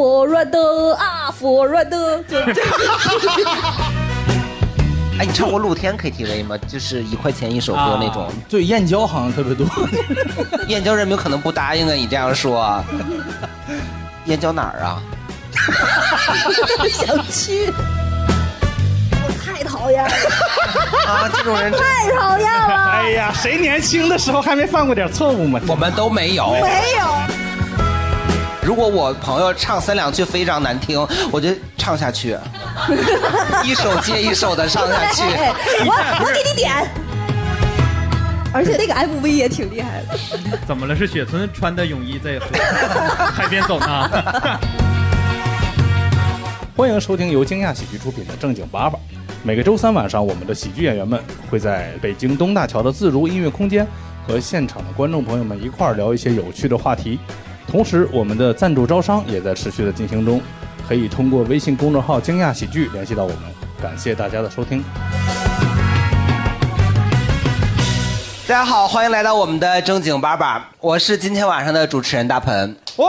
佛瑞德啊，佛瑞德，就 这哎，你唱过露天 KTV 吗？就是一块钱一首歌那种。对，燕郊好像特别多。燕郊人民可能不答应啊，你这样说。燕郊哪儿啊？想去。太讨厌了啊！这种人太讨厌了。哎呀，谁年轻的时候还没犯过点错误吗？我们都没有。没有。如果我朋友唱三两句非常难听，我就唱下去，一首接一首的唱下去。我我给你点。而且那个 MV 也挺厉害的。怎么了？是雪村穿的泳衣在 海边走呢？欢迎收听由惊讶喜剧出品的《正经八百》。每个周三晚上，我们的喜剧演员们会在北京东大桥的自如音乐空间和现场的观众朋友们一块儿聊一些有趣的话题。同时，我们的赞助招商也在持续的进行中，可以通过微信公众号“惊讶喜剧”联系到我们。感谢大家的收听。大家好，欢迎来到我们的正经八百，我是今天晚上的主持人大鹏。哦。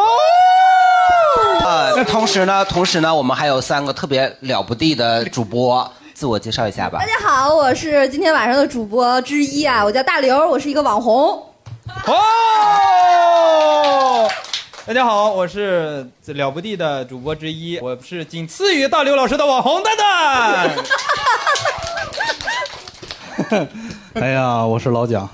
呃，同时呢，同时呢，我们还有三个特别了不地的主播。自我介绍一下吧。大家好，我是今天晚上的主播之一啊，我叫大刘，我是一个网红。哦，大家好，我是了不地的主播之一，我是仅次于大刘老师的网红蛋蛋。哎呀，我是老蒋。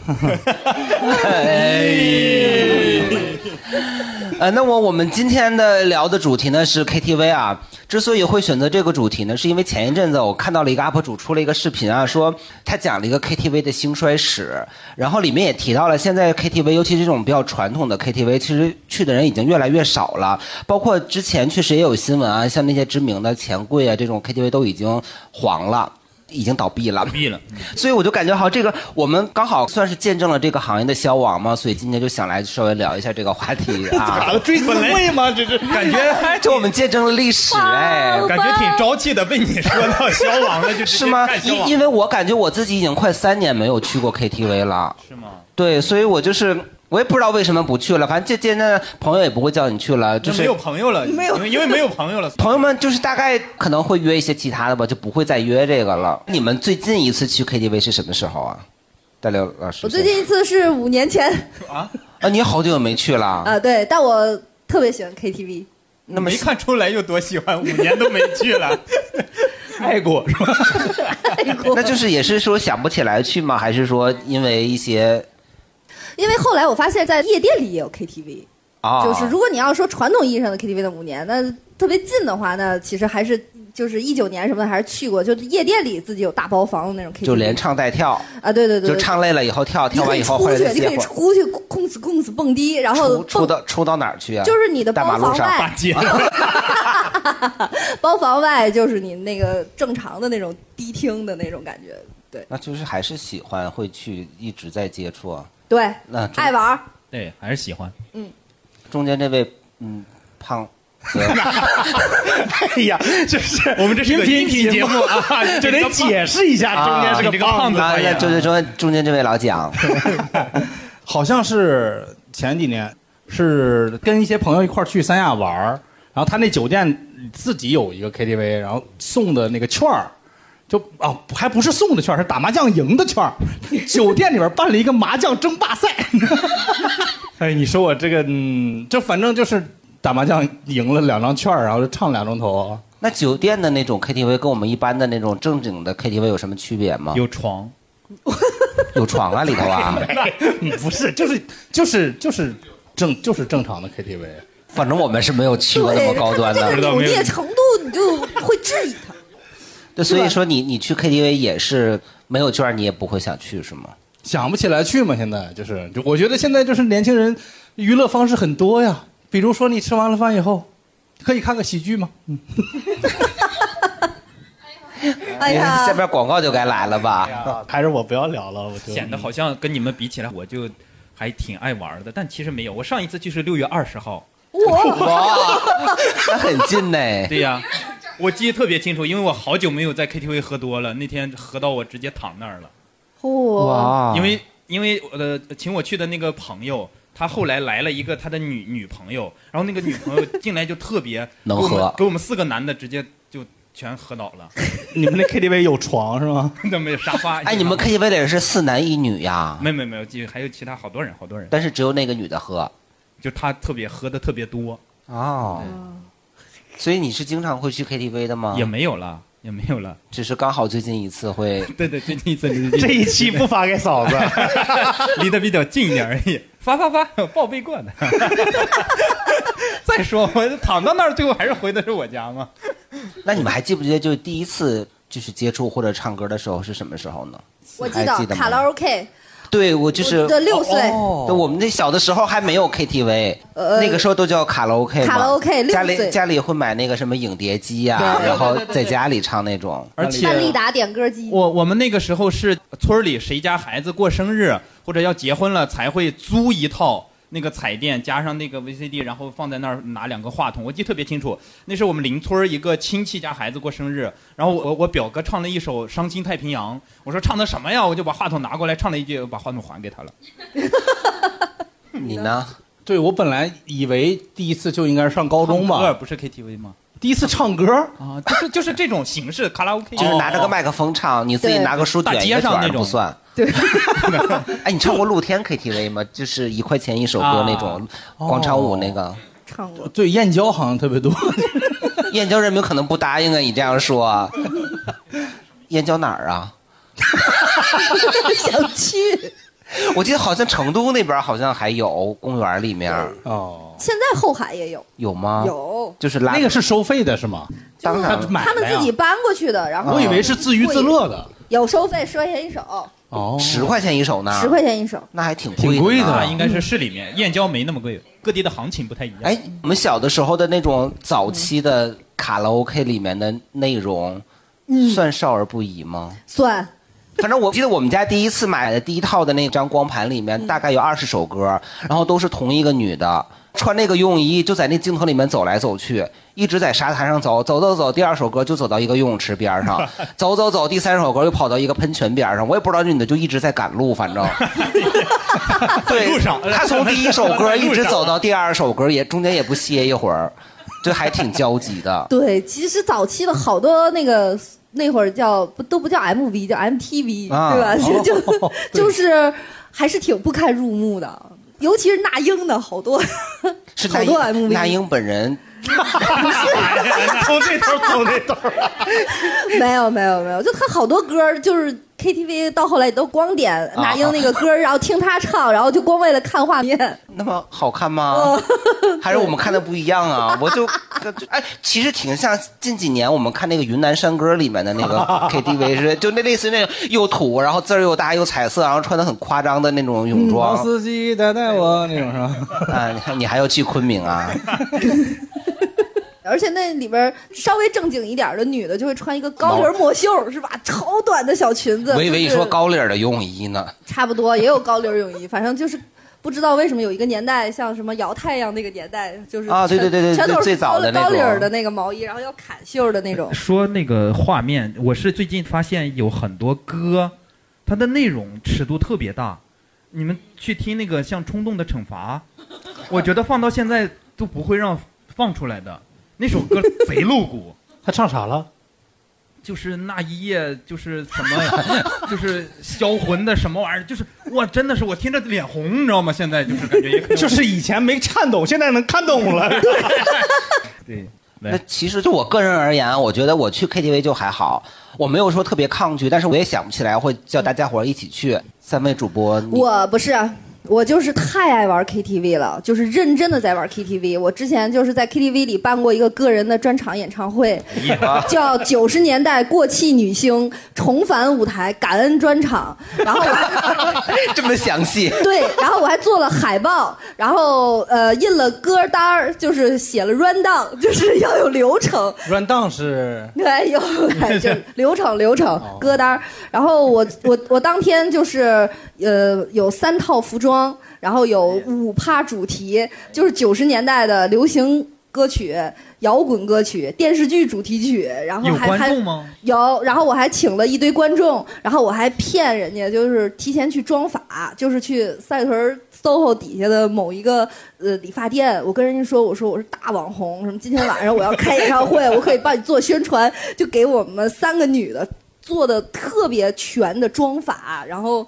呃，那么我们今天的聊的主题呢是 KTV 啊。之所以会选择这个主题呢，是因为前一阵子我看到了一个 UP 主出了一个视频啊，说他讲了一个 KTV 的兴衰史，然后里面也提到了现在 KTV，尤其是这种比较传统的 KTV，其实去的人已经越来越少了。包括之前确实也有新闻啊，像那些知名的钱柜啊这种 KTV 都已经黄了。已经倒闭了，倒闭了，所以我就感觉好，这个我们刚好算是见证了这个行业的消亡嘛，所以今天就想来稍微聊一下这个话题啊。追思会吗？这是感觉就我们见证了历史 哎，感觉挺朝气的。被你说到消亡了，就是吗？因因为我感觉我自己已经快三年没有去过 KTV 了，是吗？对，所以我就是。我也不知道为什么不去了，反正这现在朋友也不会叫你去了，就是没有朋友了，没有，因为没有朋友了。朋友们就是大概可能会约一些其他的吧，就不会再约这个了。你们最近一次去 KTV 是什么时候啊？大刘老师，我最近一次是五年前啊啊！你好久没去了啊？对，但我特别喜欢 KTV，那没看出来有多喜欢，五年都没去了，爱过是吧？爱过，那就是也是说想不起来去吗？还是说因为一些？因为后来我发现，在夜店里也有 KTV，啊，就是如果你要说传统意义上的 KTV 的五年，那特别近的话，那其实还是就是一九年什么的还是去过，就夜店里自己有大包房的那种 KTV，就连唱带跳。啊，对对对，就唱累了以后跳，跳完以后出去，你可以出去空死空死蹦迪，然后出到出到哪儿去啊？就是你的包房外，包房外就是你那个正常的那种迪厅的那种感觉，对，那就是还是喜欢会去一直在接触啊。对，那爱玩对，还是喜欢。嗯，中间这位，嗯，胖。哎呀，就是我们这是个音频节目啊，就得解释一下，中间是个胖子。就是说中间这位老蒋，好像是前几年是跟一些朋友一块去三亚玩然后他那酒店自己有一个 KTV，然后送的那个券儿。就啊，还不是送的券，是打麻将赢的券。酒店里边办了一个麻将争霸赛。哎，你说我这个，嗯，就反正就是打麻将赢了两张券，然后就唱两钟头。那酒店的那种 KTV 跟我们一般的那种正经的 KTV 有什么区别吗？有床，有床啊里头啊？不是，就是就是就是正就是正常的 KTV。反正我们是没有去过那么高端的。这个烈程度，你就会质疑他。对，所以说你你去 KTV 也是没有券，你也不会想去是吗？想不起来去嘛，现在就是，就我觉得现在就是年轻人娱乐方式很多呀，比如说你吃完了饭以后，可以看个喜剧嘛？嗯。哎呀，下边广告就该来了吧？还是我不要聊了，我显得好像跟你们比起来，我就还挺爱玩的，但其实没有。我上一次去是六月二十号。哇，那很近呢。对呀。我记得特别清楚，因为我好久没有在 KTV 喝多了。那天喝到我直接躺那儿了。哇！因为因为呃请我去的那个朋友，他后来来了一个他的女女朋友，然后那个女朋友进来就特别 能喝，给我们四个男的直接就全喝倒了。你们那 KTV 有床是吗？那没有沙发。哎，你们 KTV 里是四男一女呀？没没没有，还有其他好多人，好多人。但是只有那个女的喝，就她特别喝的特别多哦。所以你是经常会去 KTV 的吗？也没有了。也没有了，只是刚好最近一次会。对对，最近一次。这一期不发给嫂子，离得比较近一点而已。发发发，报备过的。再说，我躺到那儿，最后还是回的是我家吗？那你们还记不记得，就是第一次就是接触或者唱歌的时候是什么时候呢？我记得卡拉 OK。对，我就是六岁。对，我们那小的时候还没有 KTV，那个时候都叫卡拉 OK 卡拉 OK，家里家里会买那个什么影碟机呀，然后在家里唱那种。而且利达点歌机。我我们那个时候是村里谁家孩子过生日或者要结婚了才会租一套。那个彩电加上那个 VCD，然后放在那儿拿两个话筒，我记得特别清楚。那是我们邻村一个亲戚家孩子过生日，然后我我表哥唱了一首《伤心太平洋》，我说唱的什么呀？我就把话筒拿过来唱了一句，把话筒还给他了。你呢？对我本来以为第一次就应该是上高中吧，不是 KTV 吗？第一次唱歌啊，就是就是这种形式，卡拉 OK，就是拿着个麦克风唱，你自己拿个书卷一个卷不算。对。哎，你唱过露天 KTV 吗？就是一块钱一首歌那种广场舞那个。唱过。对，燕郊好像特别多。燕郊人民可能不答应啊，你这样说。燕郊哪儿啊？想去。我记得好像成都那边好像还有公园里面哦，现在后海也有有吗？有，就是那个是收费的是吗？当然，他们自己搬过去的，然后我以为是自娱自乐的，有收费，十块钱一首哦，十块钱一首呢，十块钱一首，那还挺挺贵的，应该是市里面燕郊没那么贵，各地的行情不太一样。哎，我们小的时候的那种早期的卡拉 OK 里面的内容，算少儿不宜吗？算。反正我记得我们家第一次买的第一套的那张光盘里面大概有二十首歌，然后都是同一个女的穿那个游泳衣就在那镜头里面走来走去，一直在沙滩上走走走走。第二首歌就走到一个游泳池边上，走走走。第三首歌又跑到一个喷泉边上，我也不知道这女的就一直在赶路，反正。对，她从第一首歌一直走到第二首歌，也中间也不歇一会儿，就还挺焦急的。对，其实早期的好多那个。那会儿叫不都不叫 MV，叫 MTV，对吧？就就是还是挺不堪入目的，尤其是那英的好多，好多 MV。那英本人。不是，从这头走那头。没有没有没有，就他好多歌就是 KTV 到后来都光点那英那个歌，然后听他唱，然后就光为了看画面。那 么好看吗？还是我们看的不一样啊？我就哎，其实挺像近几年我们看那个云南山歌里面的那个 KTV 是，就那类似那种又土，然后字儿又大又彩色，然后穿的很夸张的那种泳装。老司机带带我那种是吧？啊，你看你还要去昆明啊？而且那里边稍微正经一点的女的就会穿一个高领抹袖，是吧？超短的小裙子。我以为你说高领的游泳衣呢。差不多也有高领泳衣，反正就是不知道为什么有一个年代，像什么摇太阳那个年代，就是啊，对对对对，全都是高高领的那个毛衣，然后要砍袖的那种。说那个画面，我是最近发现有很多歌，它的内容尺度特别大。你们去听那个像《冲动的惩罚》，我觉得放到现在都不会让放出来的。那首歌贼露骨，他唱啥了？就是那一夜，就是什么，就是销魂的什么玩意儿，就是哇，真的是我听着脸红，你知道吗？现在就是感觉，就是以前没看懂，现在能看懂了。对，那其实就我个人而言，我觉得我去 KTV 就还好，我没有说特别抗拒，但是我也想不起来会叫大家伙一起去。三位主播，我不是。我就是太爱玩 KTV 了，就是认真的在玩 KTV。我之前就是在 KTV 里办过一个个人的专场演唱会，叫九十年代过气女星重返舞台感恩专场。然后 这么详细？对，然后我还做了海报，然后呃印了歌单儿，就是写了 run down，就是要有流程。run down 是？对，有就流程流程歌单儿。然后我我我当天就是呃有三套服装。然后有五趴主题，就是九十年代的流行歌曲、摇滚歌曲、电视剧主题曲，然后还还有，然后我还请了一堆观众，然后我还骗人家，就是提前去装法，就是去赛屯 SOHO 底下的某一个呃理发店，我跟人家说，我说我是大网红，什么今天晚上我要开演唱会，我可以帮你做宣传，就给我们三个女的做的特别全的妆法，然后。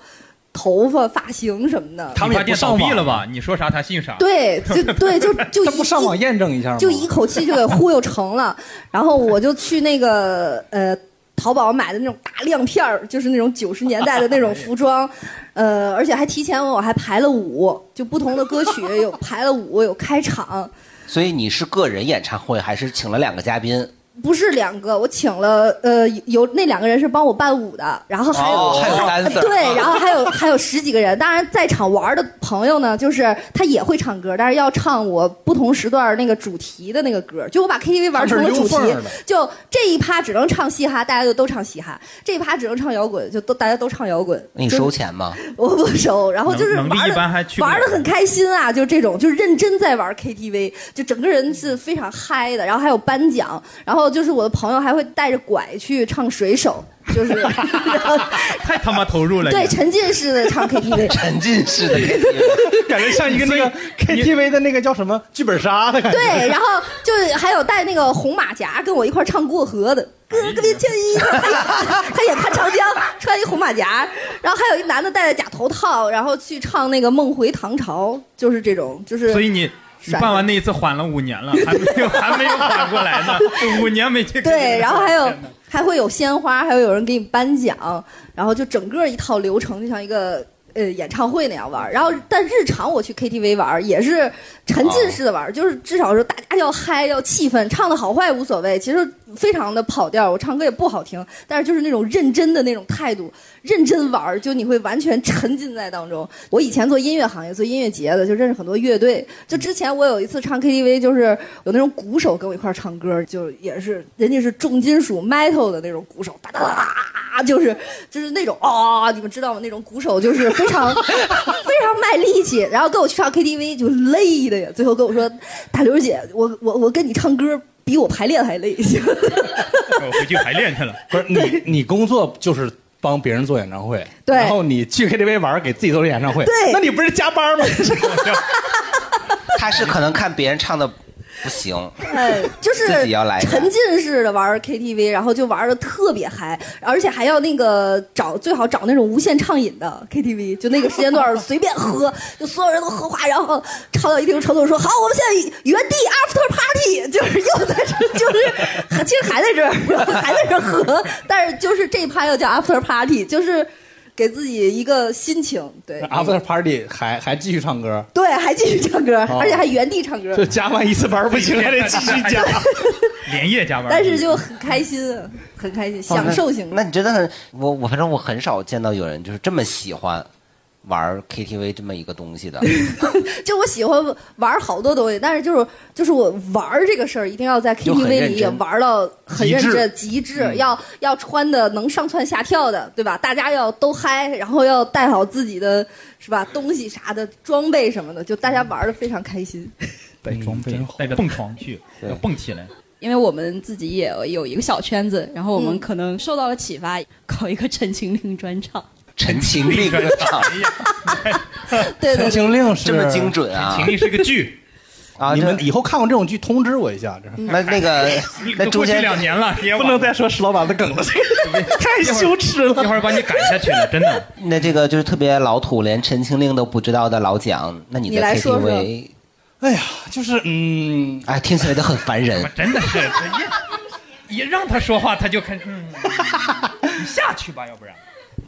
头发、发型什么的，他们也不上网了吧？你说啥他信啥？对，就 对，就就他不上网验证一下吗？就一口气就给忽悠成了。然后我就去那个呃淘宝买的那种大亮片儿，就是那种九十年代的那种服装，呃，而且还提前我还排了舞，就不同的歌曲 有排了舞，有开场。所以你是个人演唱会还是请了两个嘉宾？不是两个，我请了，呃，有那两个人是帮我伴舞的，然后还有还有单子，对，然后还有 还有十几个人。当然，在场玩的朋友呢，就是他也会唱歌，但是要唱我不同时段那个主题的那个歌。就我把 KTV 玩成了主题，就这一趴只能唱嘻哈，大家就都唱嘻哈；这一趴只能唱摇滚，就都大家都唱摇滚。你收钱吗？我不收。然后就是玩的玩的很开心啊，就这种，就是认真在玩 KTV，就整个人是非常嗨的。然后还有颁奖，然后。就是我的朋友还会带着拐去唱水手，就是 太他妈投入了。对，沉浸式的唱 KTV，沉浸式的，感觉像一个那个 KTV 的那个叫什么剧本杀的感觉。对，然后就还有带那个红马甲跟我一块唱过河的，哥哥别轻易，他也看长江，穿一红马甲，然后还有一男的戴着假头套，然后去唱那个梦回唐朝，就是这种，就是。所以你。你办完那一次缓了五年了，还没有还没有缓过来呢，五年没去。对，然后还有还会有鲜花，还会有人给你颁奖，然后就整个一套流程就像一个。呃，演唱会那样玩然后但日常我去 KTV 玩也是沉浸式的玩就是至少是大家要嗨要气氛，唱的好坏无所谓，其实非常的跑调，我唱歌也不好听，但是就是那种认真的那种态度，认真玩儿就你会完全沉浸在当中。我以前做音乐行业，做音乐节的，就认识很多乐队。就之前我有一次唱 KTV，就是有那种鼓手跟我一块儿唱歌，就也是人家是重金属 metal 的那种鼓手，哒哒哒，就是就是那种啊，你们知道吗？那种鼓手就是。非常 非常卖力气，然后跟我去唱 KTV 就累的呀。最后跟我说：“大刘姐，我我我跟你唱歌比我排练还累。”我回去排练去了。不是你，你工作就是帮别人做演唱会，对。然后你去 KTV 玩，给自己做演唱会，对。那你不是加班吗？他是可能看别人唱的。不行，哎，就是沉浸式的玩 KTV，然后就玩的特别嗨，而且还要那个找最好找那种无限畅饮的 KTV，就那个时间段随便喝，就所有人都喝花，然后唱到一定程度说好，我们现在原地 after party，就是又在这，就是其实还在这儿，还在这喝，但是就是这一趴要叫 after party，就是。给自己一个心情，对。After party 还还继续唱歌，对，还继续唱歌，而且还原地唱歌。就加完一次班不行，还得继续加，连夜加班。但是就很开心，很开心，享受型。那你真的很，我我反正我很少见到有人就是这么喜欢。玩 KTV 这么一个东西的，就我喜欢玩好多东西，但是就是就是我玩这个事儿，一定要在 KTV 里玩到很认真极致，要要穿的能上蹿下跳的，对吧？大家要都嗨，然后要带好自己的是吧东西啥的装备什么的，就大家玩的非常开心。带装备，带着蹦床去，要蹦起来。因为我们自己也有一个小圈子，然后我们可能受到了启发，搞一个《陈情令》专场。陈情令，对陈情令是这么精准啊！陈情令是个剧啊，你们以后看过这种剧，通知我一下。那那个，那中间两年了，不能再说石老板的梗了，太羞耻了。一会儿把你赶下去了，真的。那这个就是特别老土，连陈情令都不知道的老蒋，那你在 KTV，哎呀，就是嗯，哎，听起来都很烦人。真的是，一一让他说话，他就开始，你下去吧，要不然。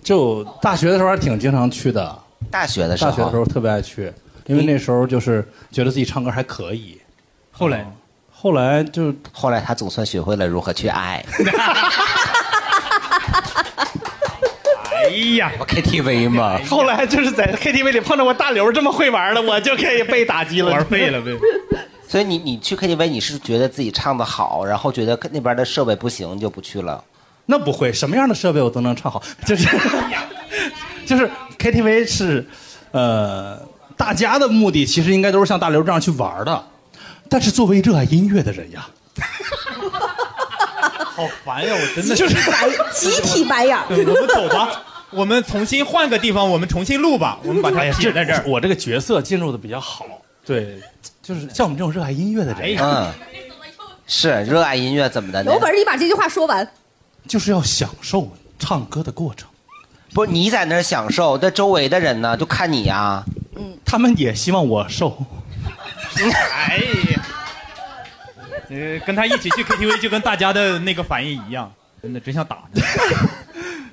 就大学的时候还挺经常去的，大学的时候，大学的时候特别爱去，因为那时候就是觉得自己唱歌还可以。后来，后来就后来他总算学会了如何去爱。哎呀，我 KTV 嘛，后来就是在 KTV 里碰到我大刘这么会玩的，我就可以被打击了，玩废了呗。所以你你去 KTV，你是觉得自己唱的好，然后觉得那边的设备不行就不去了。那不会，什么样的设备我都能唱好，就是，就是 KTV 是，呃，大家的目的其实应该都是像大刘这样去玩的，但是作为热爱音乐的人呀，好烦呀，我真的就是白 集体白眼。我们走吧，我们重新换个地方，我们重新录吧。我们把它写在这儿。我这个角色进入的比较好，对，就是像我们这种热爱音乐的人，嗯，是热爱音乐怎么的有？本事你把这句话说完。就是要享受唱歌的过程。不是你在那儿享受，那周围的人呢？就看你呀。他们也希望我瘦。哎呀，呃，跟他一起去 KTV 就跟大家的那个反应一样，真的真想打他。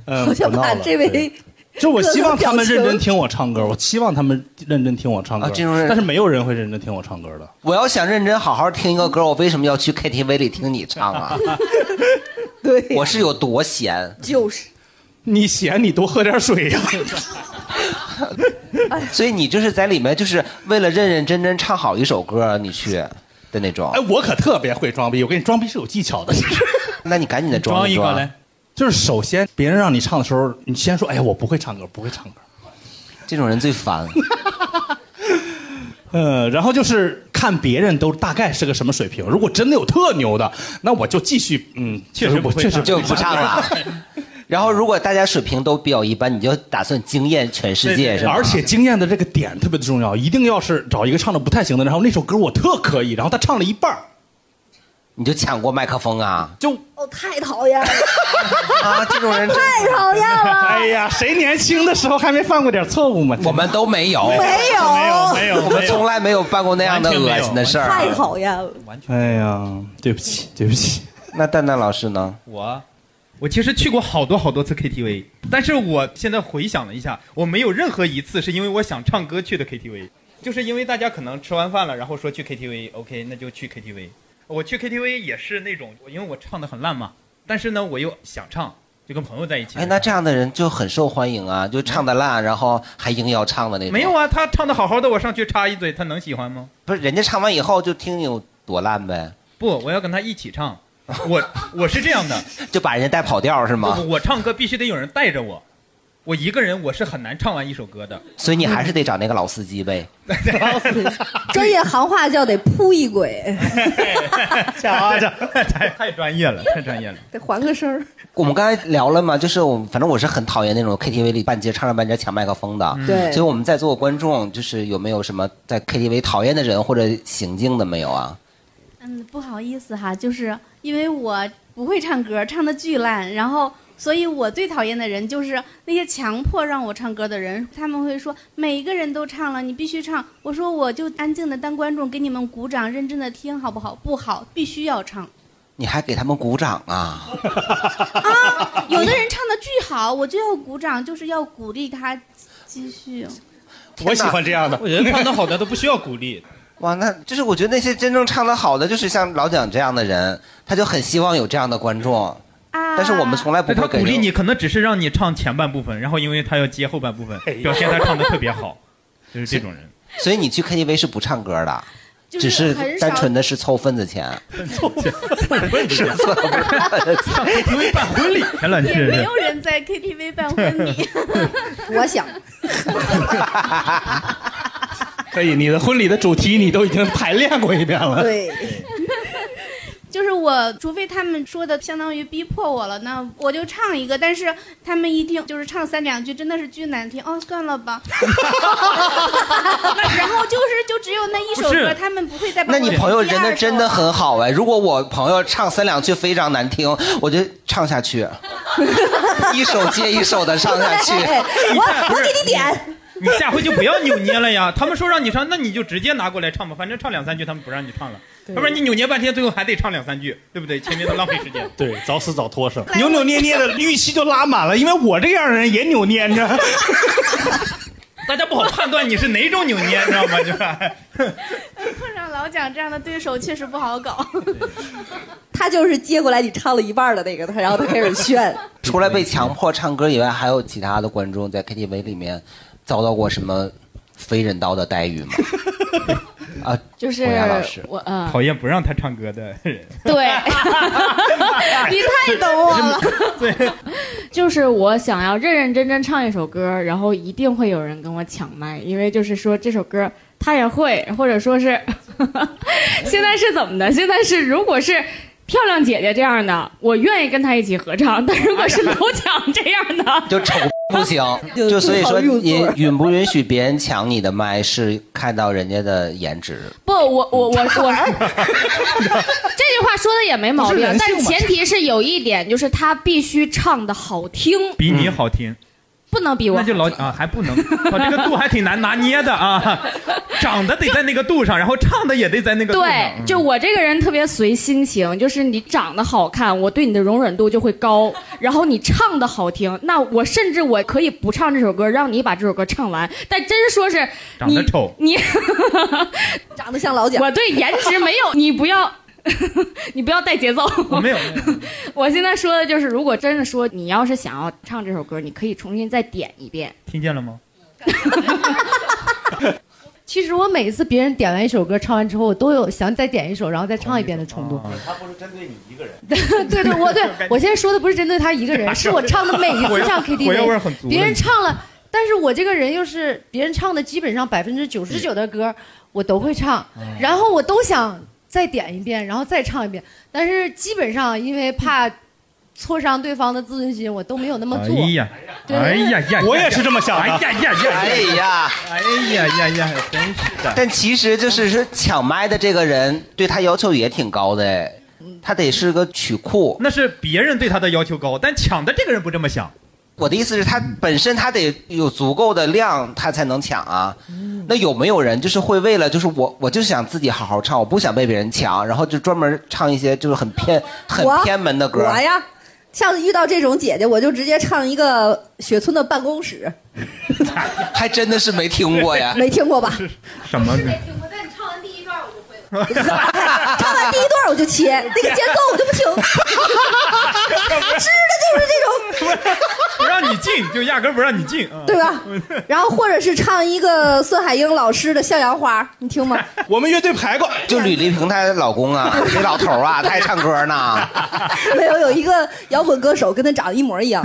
嗯，好想把不闹了这位就我希望他们认真听我唱歌，我希望他们认真听我唱歌但是没有人会认真听我唱歌的。我要想认真好好听一个歌，我为什么要去 KTV 里听你唱啊？对，我是有多闲？就是你闲你多喝点水 呀、所以你就是在里面，就是为了认认真真唱好一首歌，你去的那种哎，。我可特别会装逼，我跟你装逼是有技巧的。那你赶紧的装装装一个来，就是首先别人让你唱的时候，你先说，哎呀，我不会唱歌，不会唱歌。这种人最烦。嗯，然后就是看别人都大概是个什么水平。如果真的有特牛的，那我就继续，嗯，确实不会确实就不唱了。然后，如果大家水平都比较一般，你就打算惊艳全世界，是吧？而且惊艳的这个点特别的重要，一定要是找一个唱的不太行的，然后那首歌我特可以，然后他唱了一半儿你就抢过麦克风啊就，哦，太讨厌了，啊！这种人太讨厌了，哎呀，谁年轻的时候还没犯过点错误吗？我们都没有，没有，没有没有，我们从来没有办过那样的恶心的事儿太啊。讨厌了。完全哎呀，对不起，对不起。那蛋蛋老师呢？我，我其实去过好多好多次 KTV，但是我现在回想了一下，我没有任何一次是因为我想唱歌去的 KTV，就是因为大家可能吃完饭了，然后说去 KTV，OK，、那就去 KTV。我去 KTV 也是那种，因为我唱的很烂嘛，但是呢，我又想唱，就跟朋友在一起。哎，那这样的人就很受欢迎啊，就唱的烂，然后还硬要唱的那种。没有啊，他唱的好好的，我上去插一嘴，他能喜欢吗？不是人家唱完以后就听你有多烂呗，不，我要跟他一起唱。我我是这样的，就把人家带跑调是吗不？不，我唱歌必须得有人带着我，我一个人我是很难唱完一首歌的。所以你还是得找那个老司机呗。专业行话叫得扑一轨，瞧瞧，太太专业了，太专业了。得还个声儿。我们刚才聊了嘛，就是我反正我是很讨厌那种 KTV 里半截唱着半截抢麦克风的。对所以我们在座的观众，就是有没有什么在 KTV 讨厌的人或者行径的没有啊？嗯，不好意思哈，就是因为我不会唱歌，唱的巨烂，然后所以我最讨厌的人就是那些强迫让我唱歌的人，他们会说每一个人都唱了，你必须唱。我说我就安静的当观众，给你们鼓掌，认真的听，好不好？不好，必须要唱。你还给他们鼓掌啊？啊有的人唱的巨好，我就要鼓掌，就是要鼓励他继续。我喜欢这样的。我觉得唱的好的都不需要鼓励。哇，那就是我觉得那些真正唱的好的，就是像老蒋这样的人，他就很希望有这样的观众。啊！但是我们从来不他会给鼓励你，可能只是让你唱前半部分，然后因为他要接后半部分，表现他唱的特别好，就是这种人。所以你去 KTV 是不唱歌的，就只是单纯的是凑份子钱。是错上 KTV 办婚礼去了，没有。人在 KTV 办婚礼。我想，可以，你的婚礼的主题你都已经排练过一遍了。对，就是我，除非他们说的相当于逼迫我了，那我就唱一个。但是他们一听就是唱三两句，真的是巨难听。哦，算了吧。那然后就是就只有那一首歌，他们不会再那你朋友真的真的很好哎！如果我朋友唱三两句非常难听，我就唱下去，一首接一首的唱下去。哎 我我给你点，你下回就不要扭捏了呀！他们说让你唱，那你就直接拿过来唱吧，反正唱两三句他们不让你唱了，要不然你扭捏半天，最后还得唱两三句，对不对？前面都浪费时间。对，早死早脱生，扭扭捏捏的预期就拉满了，因为我这样的人也扭捏着。大家不好判断你是哪种扭捏，你知道吗？就是碰上老蒋这样的对手确实不好搞。他就是接过来你唱了一半的那个，他然后他开始炫。除了被强迫唱歌以外，还有其他的观众在 KTV 里面遭到过什么非人道的待遇吗？啊，就是我嗯，讨厌不让他唱歌的人。对，你太懂我了。就是我想要认认真真唱一首歌，然后一定会有人跟我抢麦，因为就是说这首歌他也会，或者说是 现在是怎么的？现在是如果是。漂亮姐姐这样的，我愿意跟她一起合唱；但如果是老蒋这样的，就丑不行，就所以说你允不允许别人抢你的麦是看到人家的颜值。不，我我我我，这句话说的也没毛病，但前提是有一点，就是他必须唱的好听，比你好听。不能比我，那就老啊，还不能，这个度还挺难拿捏的啊。长得得在那个度上，然后唱的也得在那个度上。对，就我这个人特别随心情，就是你长得好看，我对你的容忍度就会高。然后你唱的好听，那我甚至我可以不唱这首歌，让你把这首歌唱完。但真说是长得丑，你 长得像老蒋，我对颜值没有，你不要。你不要带节奏。我没有。我现在说的就是，如果真的说你要是想要唱这首歌，你可以重新再点一遍。听见了吗？其实我每一次别人点完一首歌唱完之后，我都有想再点一首，然后再唱一遍的冲动。他不是针对你一个人。对对，我对我现在说的不是针对他一个人，是我唱的每一次唱 KTV，别人唱了，但是我这个人又是别人唱的基本上百分之九十九的歌我都会唱，然后我都想。再点一遍，然后再唱一遍，但是基本上因为怕挫伤对方的自尊心，我都没有那么做。哎呀，哎呀呀，我也是这么想的。哎呀呀呀，哎呀，哎呀呀呀，真是的。但其实就是说抢麦的这个人对他要求也挺高的哎，他得是个曲库。那是别人对他的要求高，但抢的这个人不这么想。我的意思是，他本身他得有足够的量，他才能抢啊。那有没有人就是会为了就是我，我就想自己好好唱，我不想被别人抢，然后就专门唱一些就是很偏很偏门的歌。我呀，像遇到这种姐姐，我就直接唱一个雪村的办公室。还真的是没听过呀。没听过吧？什么？唱完第一段我就切，那个节奏我就不听，吃的就是这种，不让你进，就压根不让你进，对吧？然后或者是唱一个孙海英老师的《向阳花》，你听吗？我们乐队排过，就吕丽萍她老公啊，那老头啊，他还唱歌呢。没有，有一个摇滚歌手跟他长得一模一样，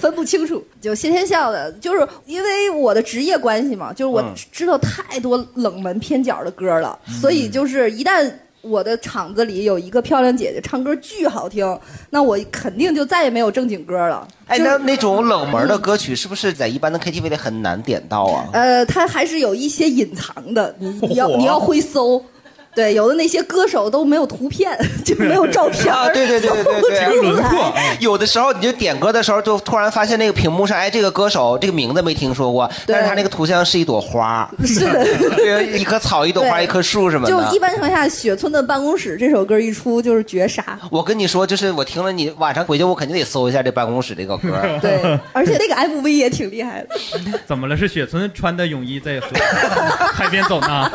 分不清楚。就谢天笑的，就是因为我的职业关系嘛，就是我知道太多冷门偏角的歌了，所以就是。是一旦我的场子里有一个漂亮姐姐唱歌巨好听，那我肯定就再也没有正经歌了。哎，那那种冷门的歌曲是不是在一般的 KTV 里很难点到啊？呃，它还是有一些隐藏的，你你要 你要会搜。对，有的那些歌手都没有图片，就没有照片啊！对对对对对，轮廓。有的时候你就点歌的时候，就突然发现那个屏幕上，哎，这个歌手这个名字没听说过，但是他那个图像是一朵花，是的，一棵草、一朵花、一棵树什么的。就一般情况下，《雪村的办公室》这首歌一出就是绝杀。我跟你说，就是我听了你晚上回去，我肯定得搜一下这办公室这个歌。对，而且那个 MV 也挺厉害的。怎么了？是雪村穿的泳衣在海边走呢？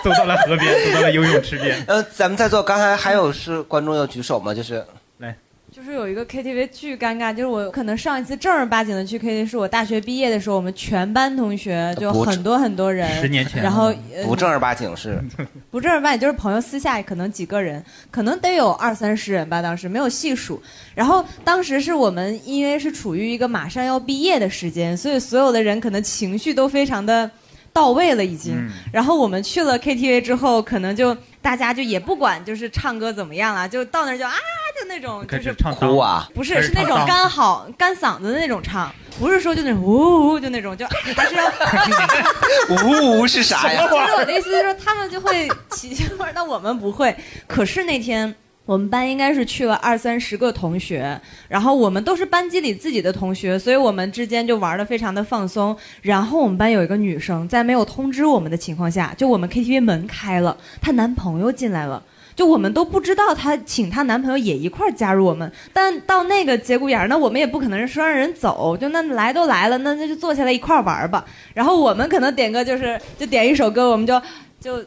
走到了。河边走到了游泳池边。呃，咱们在座刚才还有是观众要举手吗？就是来，就是有一个 KTV 巨尴尬，就是我可能上一次正儿八经的去 KTV 是我大学毕业的时候，我们全班同学就很多很多人，十年前，然后不正儿八经是，不正儿八经就是朋友私下可能几个人，可能得有二三十人吧，当时没有细数。然后当时是我们因为是处于一个马上要毕业的时间，所以所有的人可能情绪都非常的。到位了已经，然后我们去了 KTV 之后，可能就大家就也不管就是唱歌怎么样了，就到那儿就啊，就那种就是哭啊，不是是那种干好干嗓子的那种唱，不是说就那种呜呜就那种就还是要 呜呜是啥呀？不是我的意思是说他们就会起劲儿，那我们不会。可是那天。我们班应该是去了二三十个同学，然后我们都是班级里自己的同学，所以我们之间就玩的非常的放松。然后我们班有一个女生，在没有通知我们的情况下，就我们 KTV 门开了，她男朋友进来了，就我们都不知道她请她男朋友也一块加入我们。但到那个节骨眼儿，那我们也不可能说让人走，就那来都来了，那那就坐下来一块玩吧。然后我们可能点歌就是就点一首歌，我们就就。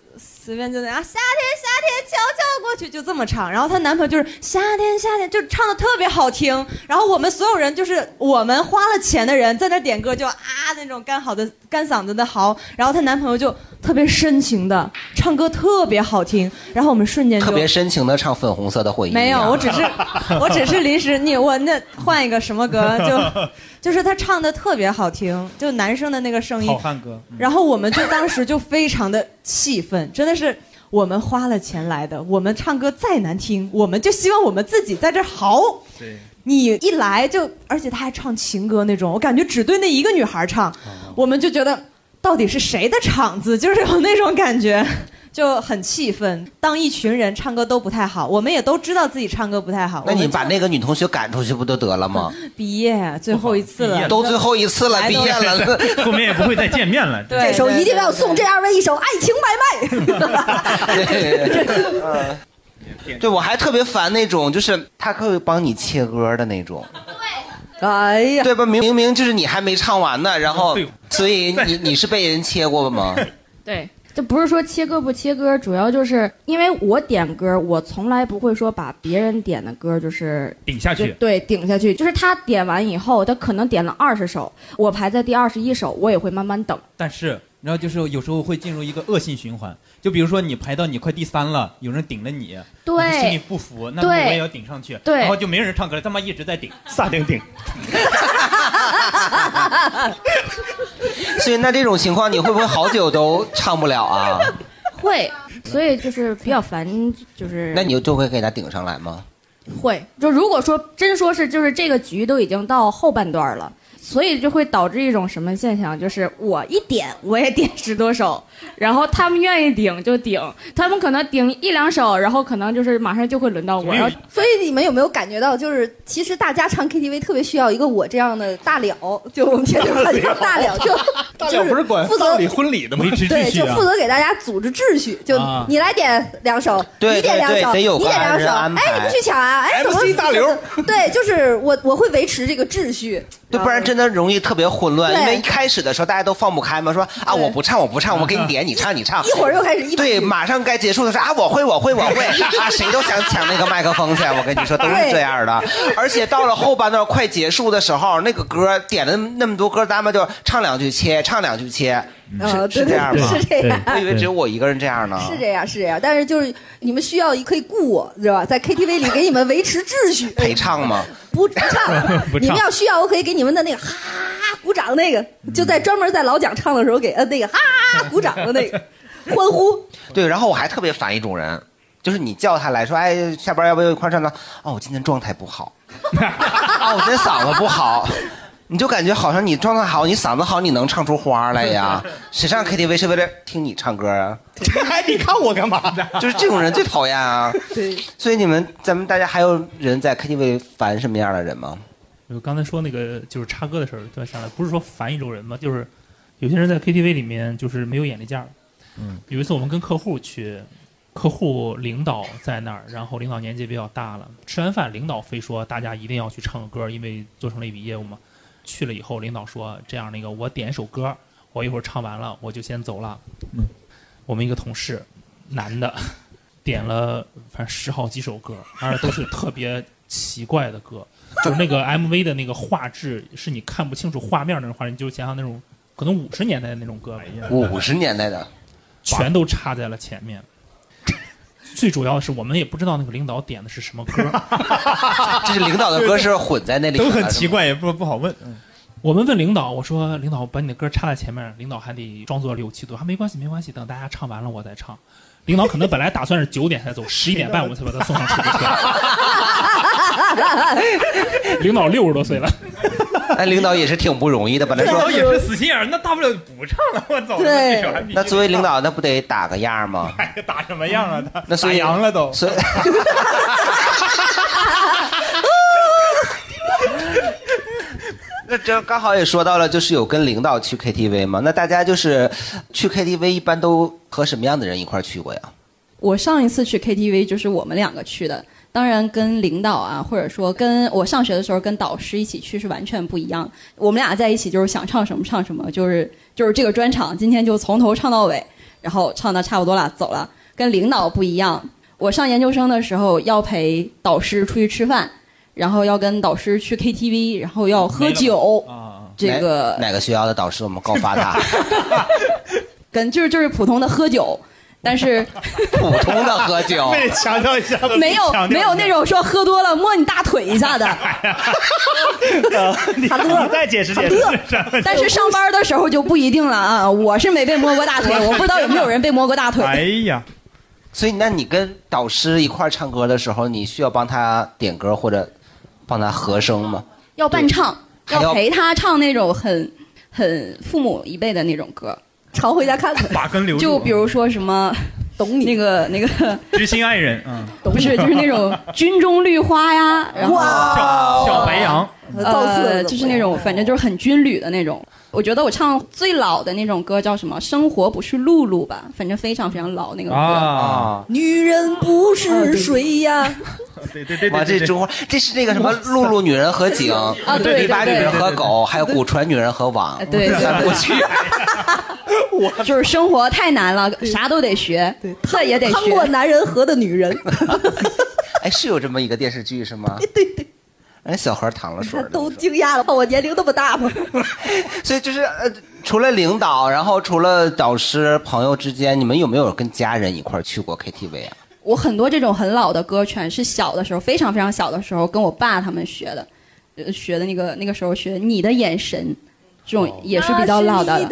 随便就那样，夏天夏天悄悄过去，就这么唱。然后她男朋友就是夏天夏天，就唱的特别好听。然后我们所有人就是我们花了钱的人在那点歌，就啊那种干好的干嗓子的嚎。然后她男朋友就特别深情的唱歌，特别好听。然后我们瞬间就特别深情的唱粉红色的回忆。没有，我只是我只是临时你我那换一个什么歌就。就是他唱的特别好听，就男生的那个声音。好汉歌。然后我们就当时就非常的气愤，真的是我们花了钱来的，我们唱歌再难听，我们就希望我们自己在这嚎。对。你一来就，而且他还唱情歌那种，我感觉只对那一个女孩唱，我们就觉得到底是谁的场子，就是有那种感觉。就很气愤。当一群人唱歌都不太好，我们也都知道自己唱歌不太好。那你把那个女同学赶出去不就得了吗？毕业最后一次了，都最后一次了，毕业了，后面也不会再见面了。这时候一定要送这二位一首《爱情买卖》。对，我还特别烦那种，就是他可以帮你切歌的那种。对，哎呀，对吧？明明就是你还没唱完呢，然后，所以你你是被人切过吗？对。这不是说切歌不切歌，主要就是因为我点歌，我从来不会说把别人点的歌就是顶下去。对，顶下去，就是他点完以后，他可能点了二十首，我排在第二十一首，我也会慢慢等。但是，然后就是有时候会进入一个恶性循环，就比如说你排到你快第三了，有人顶了你，对，心里不服，那我也要顶上去，对，然后就没人唱歌了，他妈一直在顶，撒顶顶。所以那这种情况你会不会好久都唱不了啊？会，所以就是比较烦，就是。那你就会给他顶上来吗？会，就如果说真说是就是这个局都已经到后半段了。所以就会导致一种什么现象，就是我一点我也点十多首，然后他们愿意顶就顶，他们可能顶一两首，然后可能就是马上就会轮到我。所以你们有没有感觉到，就是其实大家唱 KTV 特别需要一个我这样的大了，就我们天津话叫大了，就就是负责对，就负责给大家组织秩序。就你来点两首，你点两首，你点两首，哎，你不去抢啊？哎，怎么大刘？对，就是我我会维持这个秩序。对，不然真的容易特别混乱，因为一开始的时候大家都放不开嘛，说啊我不唱我不唱，我给你点你唱你唱，一会儿又开始一对，马上该结束的时候啊我会我会我会啊谁都想抢那个麦克风去，我跟你说都是这样的，而且到了后半段快结束的时候，那个歌点了那么多歌，咱们就唱两句切，唱两句切。是是这样吗？是这样。我以为只有我一个人这样呢。是这样，是这样。但是就是你们需要一可以雇我，知道吧？在 KTV 里给你们维持秩序。陪唱吗？不 唱。你们要需要，我可以给你们的那个哈鼓掌那个，就在专门在老蒋唱的时候给摁那个哈鼓掌的那个 欢呼。对，然后我还特别烦一种人，就是你叫他来说，哎，下班要不要一块唱呢？哦，我今天状态不好。哦，我今天嗓子不好。你就感觉好像你状态好，你嗓子好，你能唱出花来呀？谁上 KTV 是为了听你唱歌啊？还 你看我干嘛呢？就是这种人最讨厌啊！对，所以你们咱们大家还有人在 KTV 烦什么样的人吗？我刚才说那个就是插歌的事儿，突然想来，不是说烦一种人吗？就是有些人在 KTV 里面就是没有眼力见儿。嗯，有一次我们跟客户去，客户领导在那儿，然后领导年纪比较大了，吃完饭领导非说大家一定要去唱个歌，因为做成了一笔业务嘛。去了以后，领导说：“这样，那个我点一首歌，我一会儿唱完了，我就先走了。”嗯，我们一个同事，男的，点了反正十好几首歌，而且都是特别奇怪的歌，就是那个 MV 的那个画质是你看不清楚画面那种画质，你就想想那种可能五十年代的那种歌。五十年代的，全都插在了前面。最主要的是，我们也不知道那个领导点的是什么歌，这 是领导的歌是混在那里，都很奇怪，也不不好问。我们问领导，我说领导把你的歌插在前面，领导还得装作有气度，还没关系没关系，等大家唱完了我再唱。领导可能本来打算是九点才走，十一点半我们才把他送上出租车。领导六十多岁了，那领导也是挺不容易的，本来说也是死心眼儿，那大不了不唱了，我走了。对，那作为领导，那不得打个样吗？打什么样啊？他那打烊了都。所以。那这刚好也说到了，就是有跟领导去 KTV 嘛？那大家就是去 KTV 一般都和什么样的人一块去过呀？我上一次去 KTV 就是我们两个去的，当然跟领导啊，或者说跟我上学的时候跟导师一起去是完全不一样。我们俩在一起就是想唱什么唱什么，就是就是这个专场今天就从头唱到尾，然后唱的差不多了走了。跟领导不一样，我上研究生的时候要陪导师出去吃饭。然后要跟导师去 KTV，然后要喝酒。啊这个哪个学校的导师？我们告发他。跟就是就是普通的喝酒，但是普通的喝酒。得强调一下。没有没有那种说喝多了摸你大腿一下的。你再解释解释。但是上班的时候就不一定了啊！我是没被摸过大腿，我不知道有没有人被摸过大腿。哎呀。所以，那你跟导师一块唱歌的时候，你需要帮他点歌或者帮他和声吗？要伴唱，要陪他唱那种很很父母一辈的那种歌，常回家看看。把根留住。就比如说什么，懂你那个那个，知心爱人，嗯，不是，就是那种军中绿花呀，然后小小白羊，呃，就是那种反正就是很军旅的那种。我觉得我唱最老的那种歌叫什么？生活不是露露吧？反正非常非常老那个歌。啊，女人不是水呀。对对对哇，这中华，这是那个什么露露女人和井，啊对篱笆女对人和狗，还有古传女人和网，对对对三部曲。就是生活太难了，啥都得学，这也得趟过学。男人河的女人，哎，是有这么一个电视剧是吗？对 对。哎，小孩淌了水儿都惊讶了，我年龄那么大吗？所以就是呃，除了领导，然后除了导师、朋友之间，你们有没有跟家人一块儿去过 KTV 啊？我很多这种很老的歌，全是小的时候，非常非常小的时候跟我爸他们学的，呃，学的那个那个时候学《你的眼神》，这种也是比较老的了。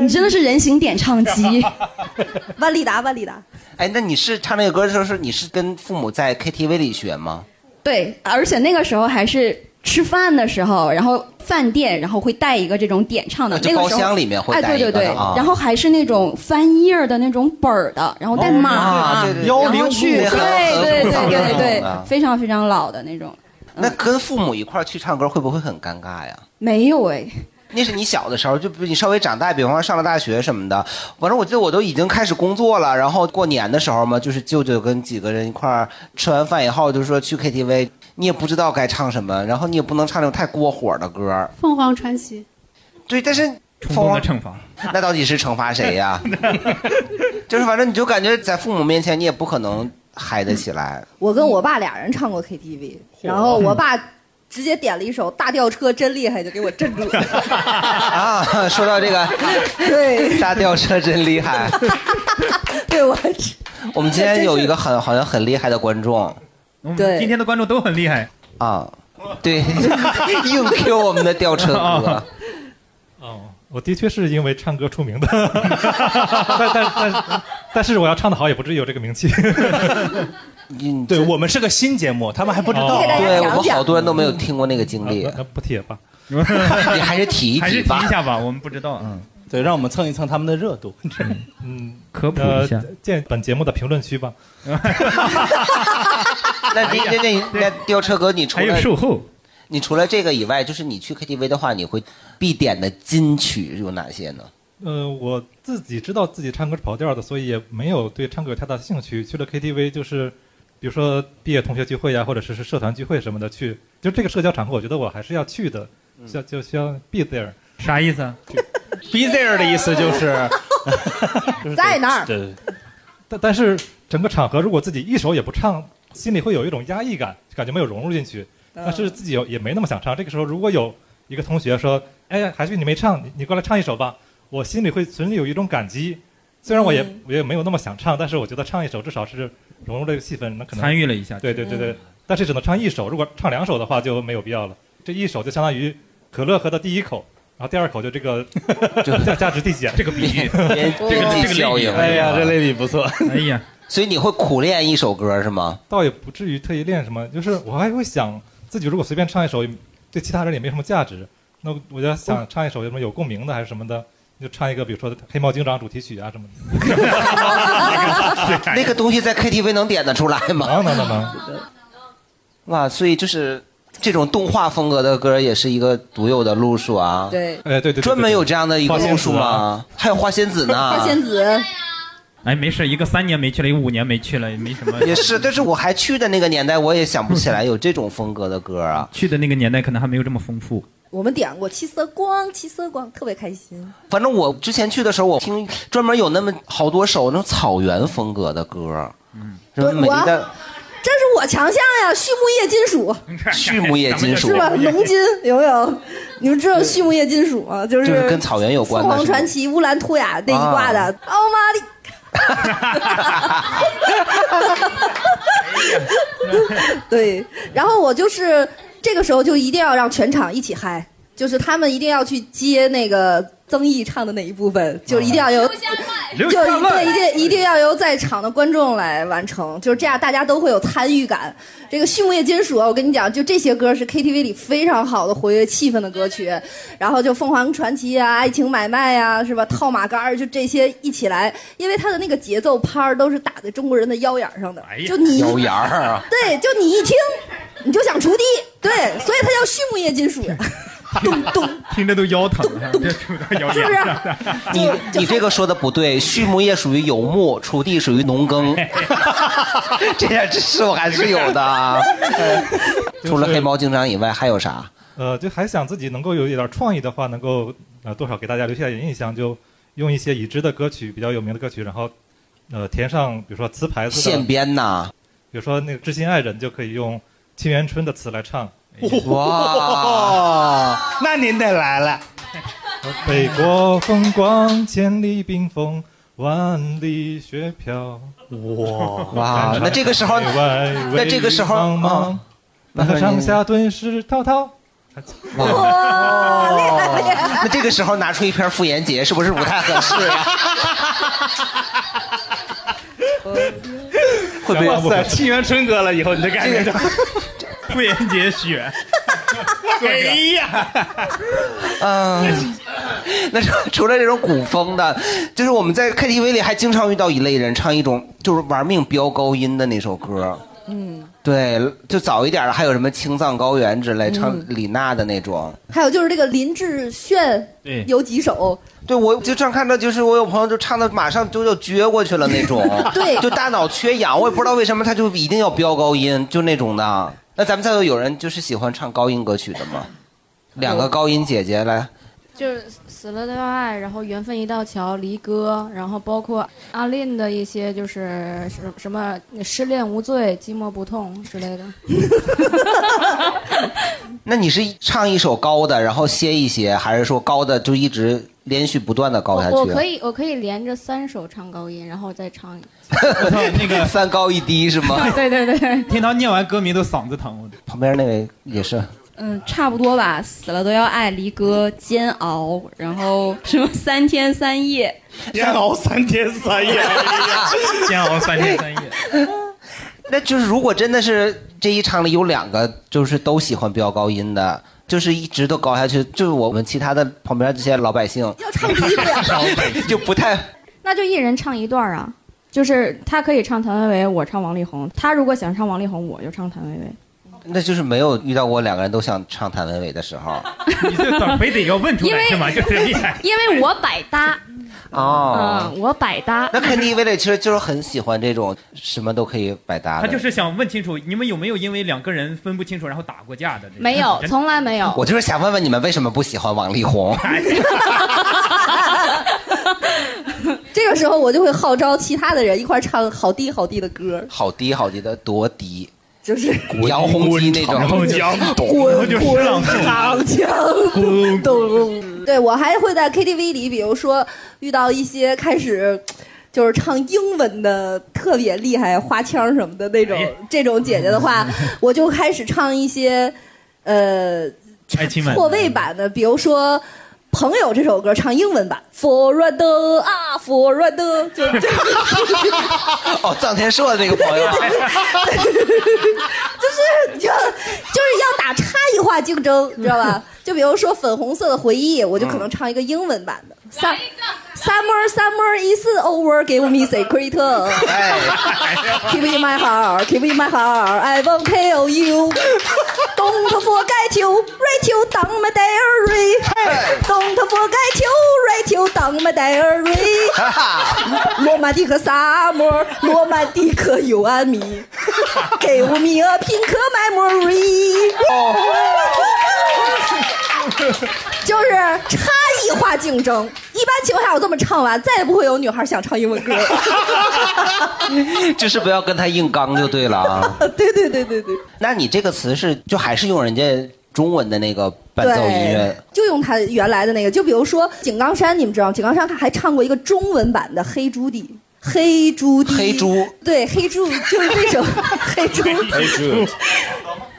你真的是人形点唱机，万利达，万利达。哎，那你是唱那个歌的时候，是你是跟父母在 KTV 里学吗？对，而且那个时候还是吃饭的时候，然后饭店然后会带一个这种点唱的，就那个包厢里面会哎，带一对对对，啊然后还是那种翻页儿的那种本儿的，然后带码然后去，对对对对对啊，非常非常老的那种。那跟父母一块儿去唱歌会不会很尴尬呀？没有哎，那是你小的时候，就比如你稍微长大，比方说上了大学什么的。反正我记得我都已经开始工作了，然后过年的时候嘛，就是舅舅跟几个人一块儿吃完饭以后，就说去 KTV，你也不知道该唱什么，然后你也不能唱那种太过火的歌。凤凰传奇，对，但是凤凰的惩罚，那到底是惩罚谁呀？就是反正你就感觉在父母面前你也不可能嗨得起来。我跟我爸俩人唱过 KTV，然后我爸直接点了一首《大吊车真厉害》，就给我镇住了。啊，说到这个，对，大吊车真厉害。对我，我们今天有一个很好像很厉害的观众，对今天的观众都很厉害啊，对，硬 Q 我们的吊车哥。哦，我的确是因为唱歌出名的，但但但但是我要唱的好，也不至于有这个名气。对我们是个新节目，他们还不知道。哦对我们好多人都没有听过那个经历。那不提吧，你还是提一还是提吧。提一下吧，我们不知道。嗯，对，让我们蹭一蹭他们的热度。嗯，科普呃一下。见本节目的评论区吧。那那那那那吊车哥，你除了还有售后，你除了这个以外，就是你去 KTV 的话，你会必点的金曲有哪些呢？呃，我自己知道自己唱歌是跑调的，所以也没有对唱歌有太大兴趣。去了 KTV 就是，比如说毕业同学聚会呀、或者是是社团聚会什么的，去就这个社交场合，我觉得我还是要去的，需要就需要 be there。啥意思啊？be there 的意思就是 在那儿对，但但是整个场合如果自己一首也不唱，心里会有一种压抑感，感觉没有融入进去。嗯但是自己有也没那么想唱。这个时候如果有一个同学说：“哎呀，海旭你没唱，你你过来唱一首吧。”我心里会存有一种感激。虽然我也、嗯我也没有那么想唱，但是我觉得唱一首至少是融入这个气氛，那可能参与了一下对对对对，嗯但是只能唱一首，如果唱两首的话就没有必要了。这一首就相当于可乐喝的第一口。然后第二口就这个 价价值递减，这个比喻，这个这个效应。哎呀，这类比不错。哎呀，所以你会苦练一首歌是吗？倒也不至于特意练什么，就是我还会想自己如果随便唱一首，对其他人也没什么价值，那我就想唱一首有什么有共鸣的还是什么的，就唱一个比如说《黑猫警长》主题曲啊什么的。那个东西在 KTV 能点得出来吗？能能能能。哇，所以就是这种动画风格的歌也是一个独有的路数啊。对，哎对对，专门有这样的一个路数吗？还有花仙子呢。花仙子，哎，没事，一个三年没去了，一个五年没去了，也没什么。也是，但是我还去的那个年代，我也想不起来有这种风格的歌啊。去的那个年代可能还没有这么丰富。我们点过七色光，七色光特别开心。反正我之前去的时候，我听专门有那么好多首那种草原风格的歌，嗯，什么美丽的这是我强项呀，畜牧业金属，畜牧业金属是吧？农金有没有？你们知道畜牧业金属吗？就是就是跟草原有关的凤凰传奇、乌兰托雅那一挂的。啊奥马里。对，然后我就是这个时候就一定要让全场一起嗨，就是他们一定要去接那个曾毅唱的那一部分，就一定要由，留就下麦对，一定一定要由在场的观众来完成，就是这样，大家都会有参与感。这个畜牧业金属啊，我跟你讲，就这些歌是 KTV 里非常好的活跃气氛的歌曲，然后就凤凰传奇啊、爱情买卖啊，是吧？套马杆儿就这些一起来，因为它的那个节奏拍儿都是打在中国人的腰眼儿上的，就你腰眼儿啊对，就你一听你就想锄地，对，所以它叫畜牧业金属。咚咚，听着都腰疼。你你这个说的不对，畜牧业属于游牧，锄地属于农耕，这点知识我还是有的啊。除了黑猫警长以外，还有啥？呃，就还想自己能够有一点创意的话，能够呃多少给大家留下点印象，就用一些已知的歌曲，比较有名的歌曲，然后呃填上比如说词牌子现编呐，比如说那个《知心爱人》就可以用沁园春的词来唱。哇，那您得来了。北国风光，千里冰封，万里雪飘。哇哇那这个时候那这个时候啊那河上下顿时滔滔。哇，那这个时候拿出一篇傅炎洁，是不是不太合适呀？会不会哇塞，沁园春歌了，以后你的感觉到傅炎洁选。哎呀，嗯，那除除了这种古风的，就是我们在 KTV 里还经常遇到一类人唱一种就是玩命飙高音的那首歌。嗯，对，就早一点的还有什么青藏高原之类，嗯唱李娜的那种。还有就是这个林志炫对有几首，对，我就这样看着，就是我有朋友就唱的马上就要撅过去了那种，对就大脑缺氧，我也不知道为什么他就一定要飙高音，就那种的。那咱们在座有人就是喜欢唱高音歌曲的吗？两个高音姐姐来，就是死了都要爱，然后缘分一道桥，离歌，然后包括阿令的一些就是什什么失恋无罪，寂寞不痛之类的。那你是唱一首高的，然后歇一歇，还是说高的就一直连续不断的高下去？我我可以我可以连着三首唱高音，然后再唱那 个三高一低是吗？对对对，听他念完歌名都嗓子疼。旁边那位也是，嗯，差不多吧。死了都要爱，离歌煎熬，然后什么三天三夜，煎熬三天三夜，煎熬三天三夜。那就是如果真的是这一场里有两个就是都喜欢飙高音的，就是一直都高下去，就是我们其他的旁边这些老百姓要唱低的呀，就不太那就一人唱一段啊，就是他可以唱谭维维，我唱王力宏。他如果想唱王力宏，我就唱谭维维。那就是没有遇到过两个人都想唱谭维维的时候。你这怎非得要问出来是吗？就是厉害。因为我百搭，哦，嗯，我百搭。那 KTV 里其实就是很喜欢这种什么都可以百搭的。他就是想问清楚，你们有没有因为两个人分不清楚然后打过架的？没有，从来没有。我就是想问问你们为什么不喜欢王力宏？这个时候我就会号召其他的人一块儿唱好低好低的歌，好低好低的，多低，就是杨洪基那种。滚滚长江东。对我还会在 KTV 里，比如说遇到一些开始。就是唱英文的特别厉害花腔什么的那种，这种姐姐的话，我就开始唱一些，呃，错位版的，比如说《朋友》这首歌唱英文版，Forward 啊，Forward，就就。哦，臧天朔的那个朋友，就是就就是要打差异化竞争，你知道吧？就比如说粉红色的回忆，我就可能唱一个英文版的。Summer summer is over, give me secret. Keep in my heart, keep in my heart. I won't tell you. Don't forget you, write you down my diary. Don't forget you, write you down my diary. 罗曼蒂克 summer，罗曼蒂克 you and me. Give me a pink memory. 就是差异化竞争。一般情况下，我这么唱完，再也不会有女孩想唱英文歌。就 是不要跟他硬刚就对了啊。对对对对对。那你这个词是就还是用人家中文的那个伴奏音乐？就用他原来的那个。就比如说井冈山，你们知道，井冈山他还唱过一个中文版的《黑猪地》。黑猪地，黑猪，对，黑猪就是那首黑猪，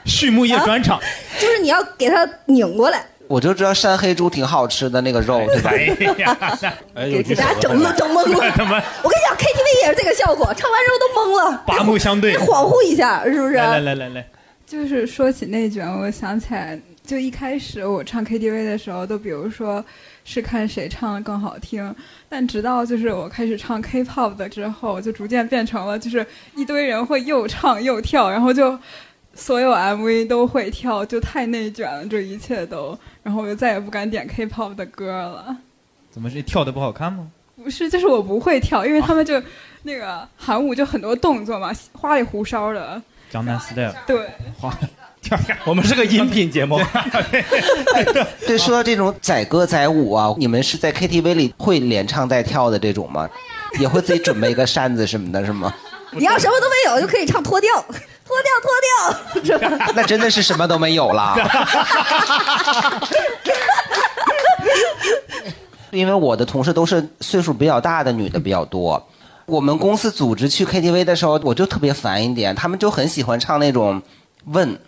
畜牧业专场，就是你要给它拧过来，我就知道山黑猪挺好吃的那个肉，对吧？哎给给大家整懵整懵了。我跟你讲，KTV 也是这个效果，唱完之后都懵了，八目相对得恍惚一下，是不是？来来来来，就是说起内卷，我想起来，就一开始我唱 KTV 的时候，都比如说是看谁唱的更好听，但直到就是我开始唱 K-pop 的之后，就逐渐变成了就是一堆人会又唱又跳，然后就所有 MV 都会跳，就太内卷了，这一切都，然后我就再也不敢点 K-pop 的歌了。怎么是跳的不好看吗？不是，就是我不会跳，因为他们就那个韩舞就很多动作嘛，花里胡哨的。江南 style，对，花我们是个音频节目。对，说到这种载歌载舞啊，你们是在 KTV 里会连唱带跳的这种吗？也会自己准备一个扇子什么的，是吗？你要什么都没有，就可以唱脱掉，脱掉，脱掉，那真的是什么都没有了。因为我的同事都是岁数比较大的女的比较多，我们公司组织去 KTV 的时候，我就特别烦一点，他们就很喜欢唱那种问。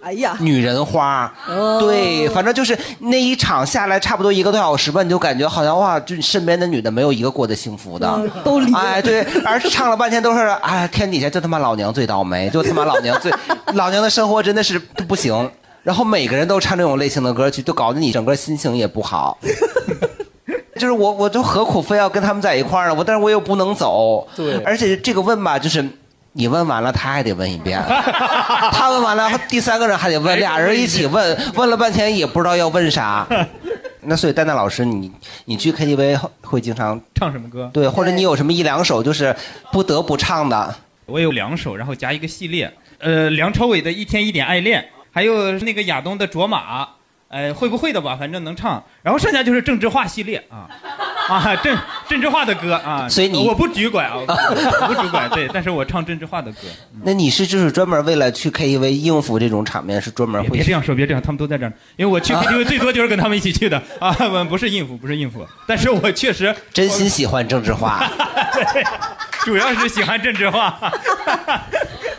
哎呀，女人花，哦对，反正就是那一场下来差不多一个多小时吧，你就感觉好像哇，就你身边的女的没有一个过得幸福的，嗯都离哎，对，而唱了半天都是 哎，天底下就他妈老娘最倒霉，就他妈老娘最，老娘的生活真的是不行。然后每个人都唱这种类型的歌曲，就搞得你整个心情也不好。就是我，我就何苦非要跟他们在一块儿呢？我但是我又不能走。对而且这个问吧，就是你问完了，他还得问一遍，他问完了，第三个人还得问，俩人一起问，问了半天也不知道要问啥。那所以丹丹老师，你你去 KTV 会经常唱什么歌？对，或者你有什么一两首就是不得不唱的？我有两首，然后加一个系列，呃，梁朝伟的《一天一点爱恋》，还有那个亚东的《卓玛》，呃，会不会的吧，反正能唱。然后剩下就是郑智化系列啊，啊，郑郑智化的歌啊。所以你我不举拐啊，我不举拐，对，但是我唱郑智化的歌。那你是就是专门为了去 KTV 应付这种场面，是专门会别这样说，别这样，他们都在这儿。因为我去 KTV 最多就是跟他们一起去的啊，不不是应付，不是应付，但是我确实 真心喜欢郑智化。主要是喜欢郑智化。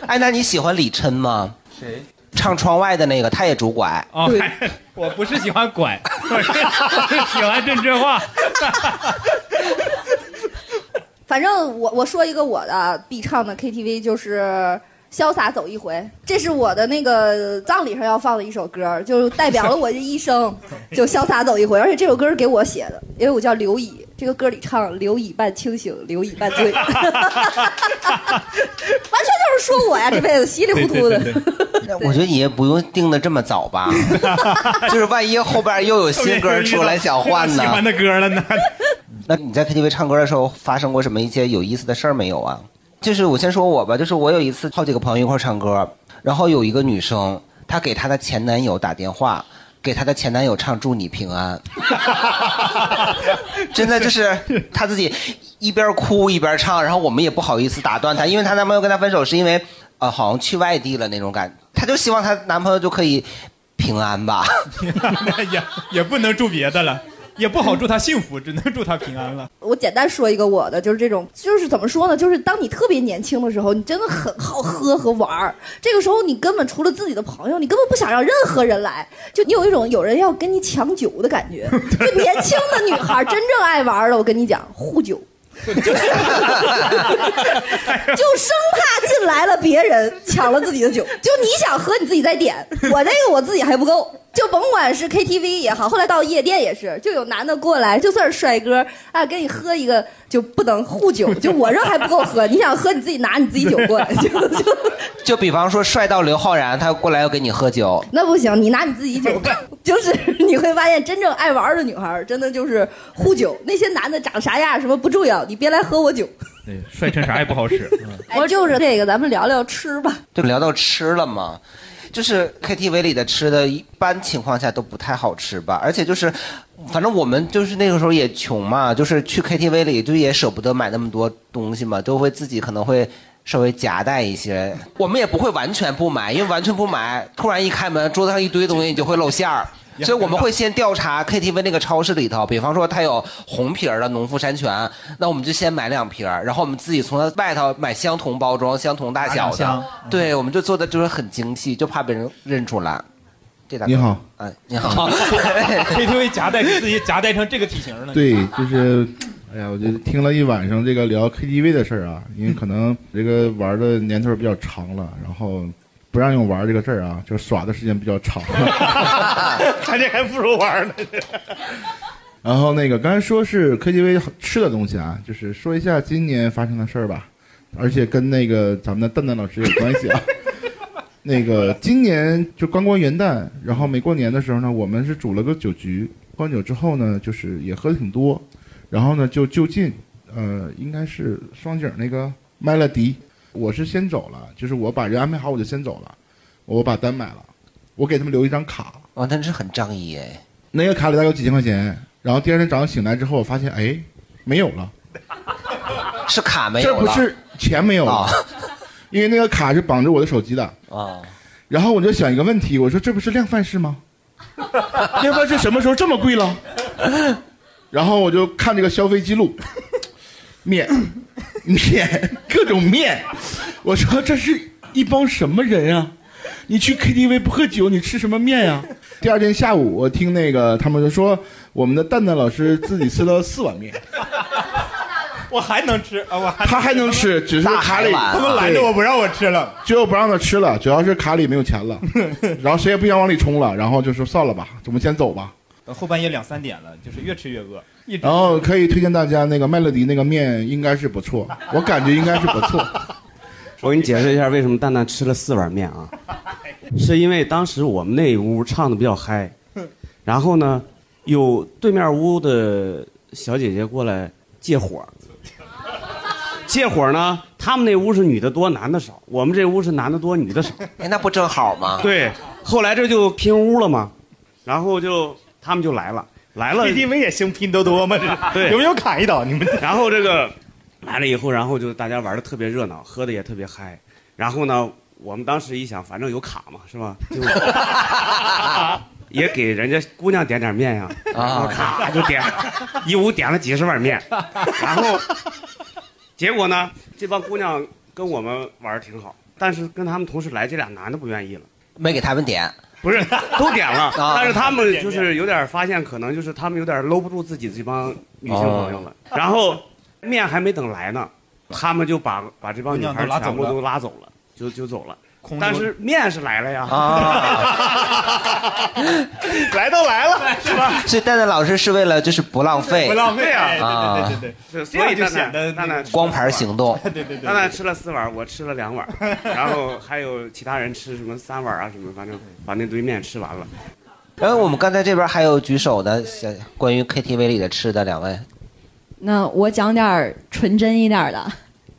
哎，那你喜欢李琛吗？谁？唱窗外的那个，他也拄拐。哦，还 我不是喜欢拐，我 是我是喜欢郑智化。反正我我说一个我的必唱的 KTV 就是《潇洒走一回》，这是我的那个葬礼上要放的一首歌，就代表了我这一生，就潇洒走一回。而且这首歌是给我写的，因为我叫刘乙，这个歌里唱“留一半清醒，留一半醉”，完全就是说我呀，这辈子稀里糊涂的。我觉得你也不用定的这么早吧，就是万一后边又有新歌出来想换呢？喜欢的歌了呢？那你在 KTV 唱歌的时候发生过什么一些有意思的事儿没有啊？就是我先说我吧，就是我有一次好几个朋友一块儿唱歌，然后有一个女生，她给她的前男友打电话，给她的前男友唱祝你平安，真的就是她自己一边哭一边唱，然后我们也不好意思打断她，因为她男朋友跟她分手是因为呃好像去外地了那种感，她就希望她男朋友就可以平安吧。也也不能祝别的了，也不好祝他幸福，只能祝他平安了。我简单说一个我的，就是这种，就是怎么说呢？就是当你特别年轻的时候，你真的很好喝和玩儿。这个时候，你根本除了自己的朋友，你根本不想让任何人来。就你有一种有人要跟你抢酒的感觉。就年轻的女孩真正爱玩儿的，我跟你讲，护酒。就是，就生怕进来了别人抢了自己的酒，就你想喝你自己再点，我这个我自己还不够，就甭管是 KTV 也好，后来到夜店也是，就有男的过来，就算是帅哥啊，跟你喝一个就不能护酒，就我这还不够喝，你想喝你自己拿你自己酒过来，就就 就比方说帅到刘昊然，他过来要跟你喝酒，那不行，你拿你自己酒，就是你会发现真正爱玩的女孩真的就是护酒，那些男的长啥样什么不重要，你别来喝我酒。对，帅成啥也不好使。我就是这个，咱们聊聊吃吧。就聊到吃了嘛，就是 KTV 里的吃的，一般情况下都不太好吃吧。而且就是，反正我们就是那个时候也穷嘛，就是去 KTV 里就也舍不得买那么多东西嘛，都会自己可能会稍微夹带一些。我们也不会完全不买，因为完全不买，突然一开门，桌子上一堆东西，你就会露馅儿。所以我们会先调查 KTV 那个超市里头，比方说它有红皮儿的农夫山泉，那我们就先买两瓶儿，然后我们自己从它外头买相同包装、相同大小的对，我们就做的就是很精细，就怕被人认出来。这大你好，哎，你好，KTV 夹带给自己夹带成这个体型了。对，就是，哎呀，我就听了一晚上这个聊 KTV 的事儿啊，因为可能这个玩的年头比较长了，然后不让用玩这个字儿啊，就耍的时间比较长。咱这还不如玩呢。然后那个刚才说是 KTV 吃的东西啊，就是说一下今年发生的事儿吧，而且跟那个咱们的蛋蛋老师有关系啊。那个今年就刚过元旦，然后没过年的时候呢，我们是组了个酒局，喝完酒之后呢，就是也喝的挺多，然后呢就就近，呃，应该是双井那个麦乐迪，我是先走了，就是我把人安排好我就先走了，我把单买了，我给他们留一张卡，哇，那是很仗义哎，那个卡里大概有几千块钱，然后第二天早上醒来之后，我发现哎没有了，是卡没有了，这不是钱没有了，因为那个卡是绑着我的手机的。啊。然后我就想一个问题，我说这不是量贩式吗？量贩式什么时候这么贵了？然后我就看这个消费记录，面 面各种面，我说这是一帮什么人啊？你去 KTV 不喝酒，你吃什么面呀？第二天下午，我听那个他们就说，我们的蛋蛋老师自己吃了四碗面。我还能吃啊！我还他还能吃，只是卡里他们拦着我不让我吃了，最后不让他吃了，主要是卡里没有钱了，然后谁也不想往里充了，然后就说算了吧，我们先走吧。等后半夜两三点了，就是越吃越饿。然后可以推荐大家那个麦乐迪那个面应该是不错，我感觉应该是不错。我给你解释一下为什么蛋蛋吃了四碗面啊，是因为当时我们那屋唱的比较嗨，然后呢，有对面屋的小姐姐过来借火，借火呢，他们那屋是女的多，男的少，我们这屋是男的多，女的少。哎，那不正好吗？对，后来这就拼屋了嘛，然后就他们就来了，来了。KTV 也兴拼多多吗？这是。对，有没有砍一刀？你们。然后这个来了以后，然后就大家玩的特别热闹，喝的也特别嗨。然后呢，我们当时一想，反正有卡嘛，是吧？就 也给人家姑娘点点面呀，然后咔就点，一屋点了几十碗面，然后结果呢，这帮姑娘跟我们玩的挺好，但是跟他们同时来这俩男的不愿意了，没给他们点，不是都点了，啊但是他们就是有点发现，可能就是他们有点搂不住自己这帮女性朋友了，然后面还没等来呢，他们就把把这帮女孩全部都拉走了，就就走了。但是面是来了呀，啊 来都来了，是吧？所以蛋蛋老师是为了就是不浪费，不浪费啊啊，对对对对所以蛋蛋显得蛋蛋光盘行动，对对对蛋蛋吃了四碗，我吃了两碗，然后还有其他人吃什么三碗啊什么，反正把那堆面吃完了。然后我们刚才这边还有举手的，想关于 KTV 里的吃的两位，那我讲点儿纯真一点儿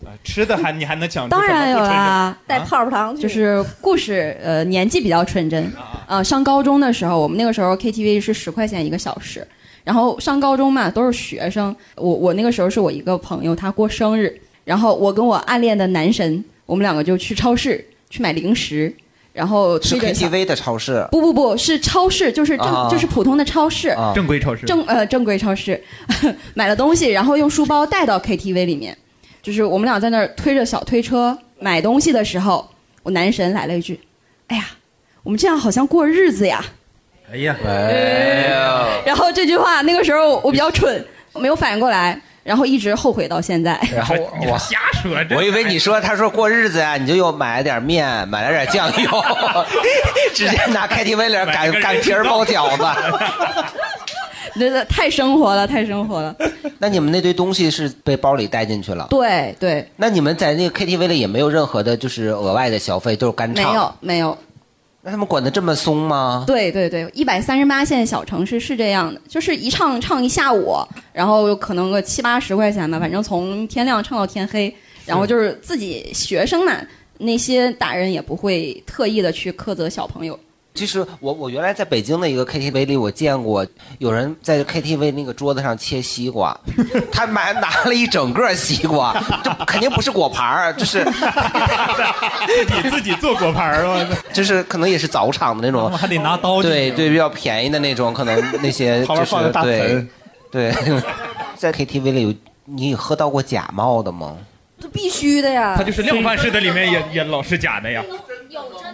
的，吃的还你还能讲当然有啦，带泡泡糖去就是故事，呃，年纪比较纯真。呃，上高中的时候，我们那个时候 KTV 是十块钱一个小时，然后上高中嘛都是学生，我我那个时候是我一个朋友他过生日，然后我跟我暗恋的男神，我们两个就去超市去买零食，然后是推着小 KTV 的超市，不不不是超市，就是正、啊就是普通的超市，啊。正规超市。正呃正规超市，买了东西，然后用书包带到 KTV 里面，就是我们俩在那儿推着小推车买东西的时候，我男神来了一句：“哎呀，我们这样好像过日子呀。哎呀，哎呀，”然后这句话那个时候我比较蠢，没有反应过来，然后一直后悔到现在。然后我瞎说，我以为你说他说过日子呀，你就又买了点面，买了点酱油，直接拿 KTV 里擀擀皮儿包饺子。真的太生活了，太生活了。那你们那堆东西是被包里带进去了？对对，那你们在那个 KTV 里也没有任何的，就是额外的消费，都是干唱没。有没有。那他们管的这么松吗？对对对，一百三十八线小城市是这样的，就是一唱唱一下午，然后可能个七八十块钱吧，反正从天亮唱到天黑，然后就是自己学生嘛，那些大人也不会特意的去苛责小朋友。其实我我原来在北京的一个 KTV 里，我见过有人在 KTV 那个桌子上切西瓜，他买拿了一整个西瓜，这肯定不是果盘儿，就是 你自己做果盘儿吗？就是可能也是早场的那种，还得拿刀对对，比较便宜的那种，可能那些就是对盆对，在 KTV 里有你有喝到过假冒的吗？这必须的呀。他就是量贩式的里面也也老是假的呀。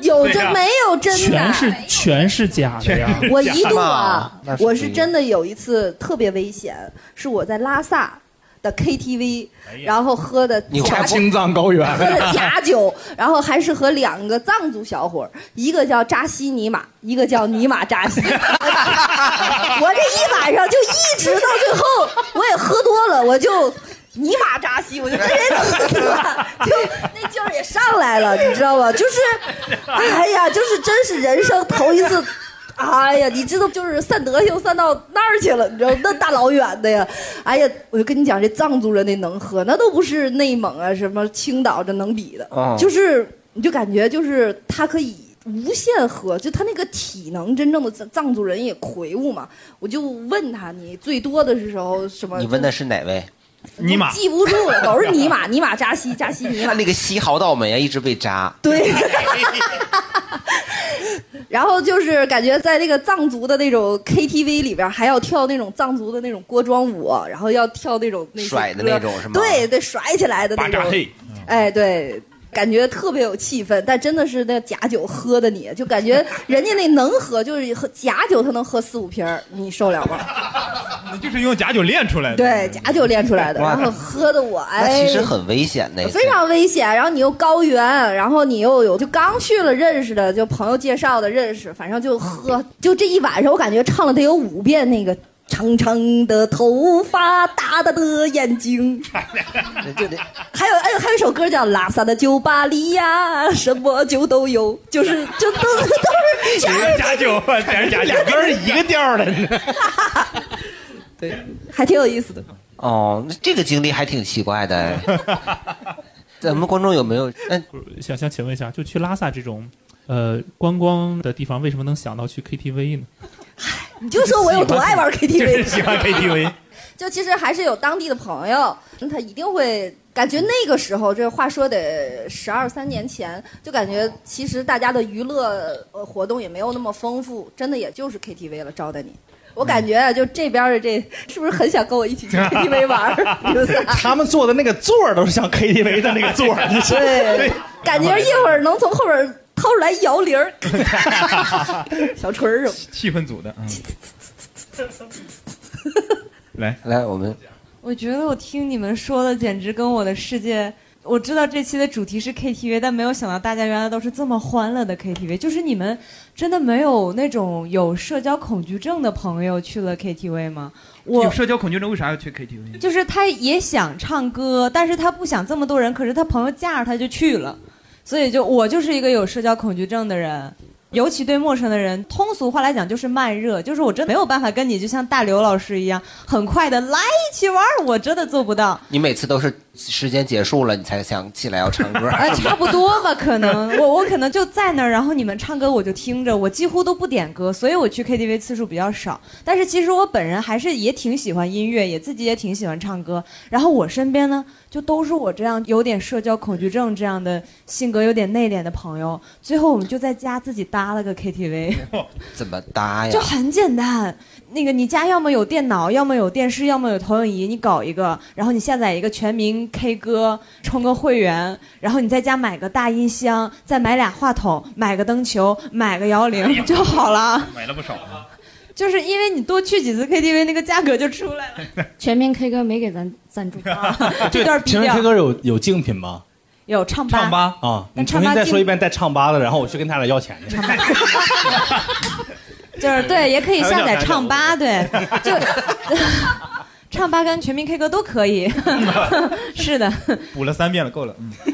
有真没有真的？全是全是假的呀！我一度啊 我是真的有一次特别危险，是我在拉萨的 KTV，然后喝的大青藏高原喝的假酒，然后还是和两个藏族小伙儿，一个叫扎西尼玛，一个叫尼玛扎西。我这一晚上就一直到最后，我也喝多了，我就。尼玛扎西，我就特别能喝，就那劲儿也上来了，你知道吗？就是，哎呀，就是真是人生头一次，哎呀，你知道，就是散德性散到那儿去了，你知道，那大老远的呀，哎呀，我就跟你讲，这藏族人那能喝，那都不是内蒙啊什么青岛这能比的，哦就是你就感觉就是他可以。无限喝，就他那个体能，真正的藏藏族人也魁梧嘛。我就问他，你最多的是时候什么？你问的是哪位？尼玛记不住了，都是尼玛，尼玛扎西，扎西尼玛。他那个西豪倒霉啊，一直被扎。对。然后就是感觉在那个藏族的那种 KTV 里边，还要跳那种藏族的那种锅庄舞，然后要跳那种那些甩的那种是吗对对，甩起来的那种巴扎嘿。哎，对。感觉特别有气氛，但真的是那假酒喝的你，就感觉人家那能喝，就是喝假酒他能喝四五瓶儿你受了吗？你就是用假酒练出来的。对，假酒练出来的，然后喝的我哎，其实很危险的。非常危险。然后你又高原，然后你又有就刚去了认识的，就朋友介绍的认识，反正就喝，就这一晚上我感觉唱了得有五遍那个。长长的头发，大大的眼睛，对对，还有还有还有一首歌叫《拉萨的酒吧里呀，什么酒都有》，就是就都都是 全是假酒，全是假酒，俩歌是一个调的。对，还挺有意思的。哦，那这个经历还挺奇怪的哎。咱们观众有没有？嗯想想请问一下，就去拉萨这种，呃，观光的地方，为什么能想到去 KTV 呢？你就说我有多爱玩 KTV，就是喜欢 KTV。就其实还是有当地的朋友，他一定会感觉那个时候，这话说得十二三年前，就感觉其实大家的娱乐呃活动也没有那么丰富，真的也就是 KTV 了招待你。我感觉啊，就这边的这是不是很想跟我一起去 KTV 玩他们坐的那个座儿都是像 KTV 的那个座儿，就是对，感觉一会儿能从后边掏出来摇铃儿，小锤儿什么。气氛组的，嗯。来来，我们我觉得我听你们说的简直跟我的世界。我知道这期的主题是 KTV，但没有想到大家原来都是这么欢乐的 KTV。就是你们真的没有那种有社交恐惧症的朋友去了 KTV 吗？我有社交恐惧症，为啥要去 KTV？就是他也想唱歌，但是他不想这么多人，可是他朋友架着他就去了，所以就我就是一个有社交恐惧症的人。尤其对陌生的人，通俗话来讲就是慢热，就是我真的没有办法跟你就像大刘老师一样很快的来一起玩，我真的做不到。你每次都是时间结束了，你才想起来要唱歌。啊，差不多吧，可能 我我可能就在那儿，然后你们唱歌我就听着，我几乎都不点歌，所以我去 KTV 次数比较少。但是其实我本人还是也挺喜欢音乐，也自己也挺喜欢唱歌。然后我身边呢，就都是我这样有点社交恐惧症这样的性格有点内敛的朋友。最后我们就在家自己搭了个 KTV。怎么搭呀？就很简单，那个你家要么有电脑，要么有电视，要么有投影仪，你搞一个，然后你下载一个全民 K 歌，充个会员，然后你在家买个大音箱，再买俩话筒，买个灯球，买个摇铃就好了。买了不少啊。就是因为你多去几次 KTV，那个价格就出来了。全民 K 歌没给咱赞助，这段逼请问掉 K 歌有有竞品吗？有唱吧，唱吧啊！你重新再说一遍带唱吧的，然后我去跟他俩要钱去。就是对，也可以下载唱吧，对，就唱八杆全民 K 歌都可以。是的，补了三遍了，够了。嗯。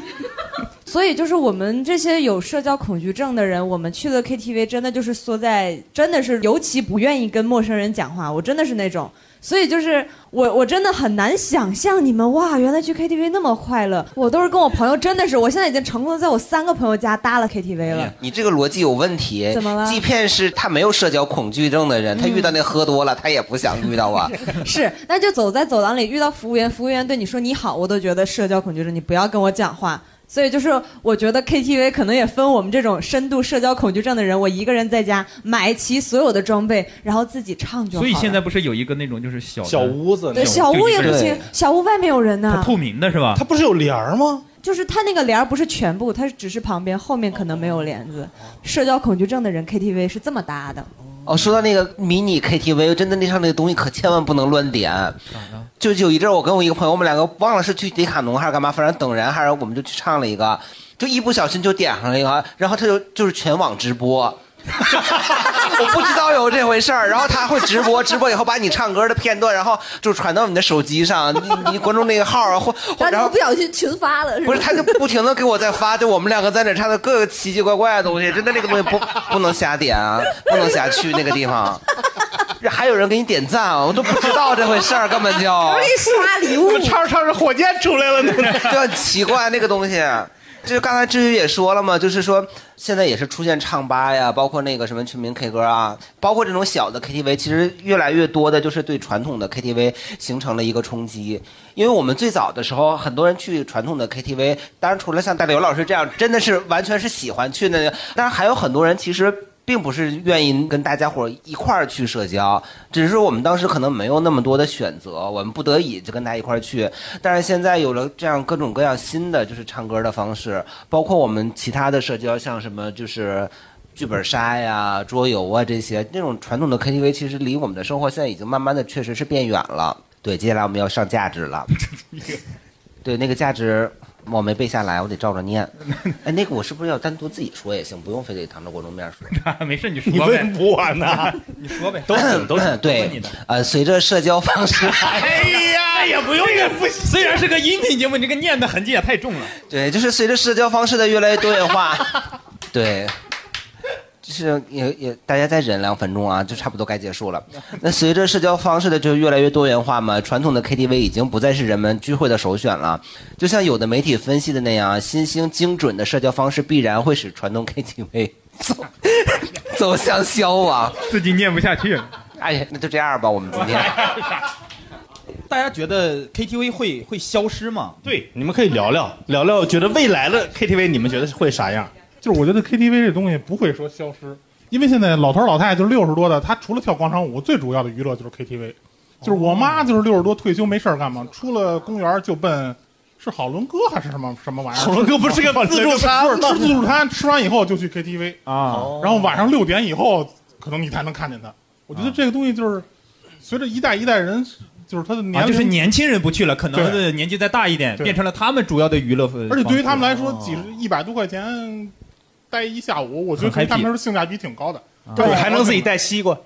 所以就是我们这些有社交恐惧症的人，我们去了 KTV，真的就是缩在，真的是尤其不愿意跟陌生人讲话。我真的是那种，所以就是我我真的很难想象你们哇，原来去 KTV 那么快乐。我都是跟我朋友，真的是，我现在已经成功的在我三个朋友家搭了 KTV 了。你这个逻辑有问题。怎么了即便是他没有社交恐惧症的人，他遇到那喝多了，他也不想遇到啊。是，那就走在走廊里遇到服务员，服务员对你说你好，我都觉得社交恐惧症，你不要跟我讲话。所以就是，我觉得 KTV 可能也分我们这种深度社交恐惧症的人，我一个人在家买齐所有的装备，然后自己唱就好了。所以现在不是有一个那种就是小小屋子对小屋也不行，小屋外面有人呢它。透明的是吧？它不是有帘儿吗？就是它那个帘儿不是全部，它只是旁边，后面可能没有帘子。社交恐惧症的人 KTV 是这么搭的。哦，说到那个迷你 KTV，真的那上那个东西可千万不能乱点。就有一阵我跟我一个朋友，我们两个忘了是去迪卡侬还是干嘛，反正等人还是我们就去唱了一个，就一不小心就点上了一个，然后他就就是全网直播。我不知道有这回事儿，然后他会直播，直播以后把你唱歌的片段，然后就传到你的手机上，你你关注那个号啊，或然后不小心群发了，是不是？他就不停的给我在发，就我们两个在那唱的各个奇奇怪怪的东西，真的那个东西不 不能瞎点啊，不能瞎去那个地方。还有人给你点赞啊，我都不知道这回事儿，根本就。给你刷礼物，唱着唱着火箭出来了，就很奇怪那个东西。就刚才志宇也说了嘛，就是说现在也是出现唱吧呀，包括那个什么全民 K 歌啊，包括这种小的 KTV，其实越来越多的就是对传统的 KTV 形成了一个冲击。因为我们最早的时候，很多人去传统的 KTV，当然除了像大刘老师这样，真的是完全是喜欢去的，当然还有很多人其实。并不是愿意跟大家伙一块儿去社交，只是我们当时可能没有那么多的选择，我们不得已就跟大家一块儿去。但是现在有了这样各种各样新的就是唱歌的方式，包括我们其他的社交，像什么就是剧本杀呀、桌游啊这些，那种传统的 KTV 其实离我们的生活现在已经慢慢的确实是变远了。对，接下来我们要上价值了。对，那个价值。我没背下来，我得照着念。哎，那个我是不是要单独自己说也行，不用非得当着观众面说？没事，你说呗。你问我呢？你说呗。都 都对。呃，随着社交方式。哎呀，也不用也不行。虽然是个音频节目，你这个念的痕迹也太重了。对，就是随着社交方式的越来越多元化。对。就是也也，大家再忍两分钟啊，就差不多该结束了。那随着社交方式的就越来越多元化嘛，传统的 KTV 已经不再是人们聚会的首选了。就像有的媒体分析的那样，新兴精准的社交方式必然会使传统 KTV 走 走向消亡。自己念不下去了。哎呀，那就这样吧，我们今天。大家觉得 KTV 会会消失吗？对，你们可以聊聊聊聊，觉得未来的 KTV 你们觉得会啥样？就是我觉得 KTV 这东西不会说消失，因为现在老头老太太就是六十多的，他除了跳广场舞，最主要的娱乐就是 KTV。就是我妈就是六十多退休没事儿干嘛，出了公园就奔，是好伦哥还是什么什么玩意儿？好伦哥不是个自助餐吗？吃自助餐，吃完以后就去 KTV 啊，然后晚上六点以后可能你才能看见他。我觉得这个东西就是随着一代一代人，就是他的年龄就是年轻人不去了，可能的年纪再大一点，变成了他们主要的娱乐。而且对于他们来说，几十一百多块钱。待一下午，我觉得他们说性价比挺高的，对，还能自己带西瓜。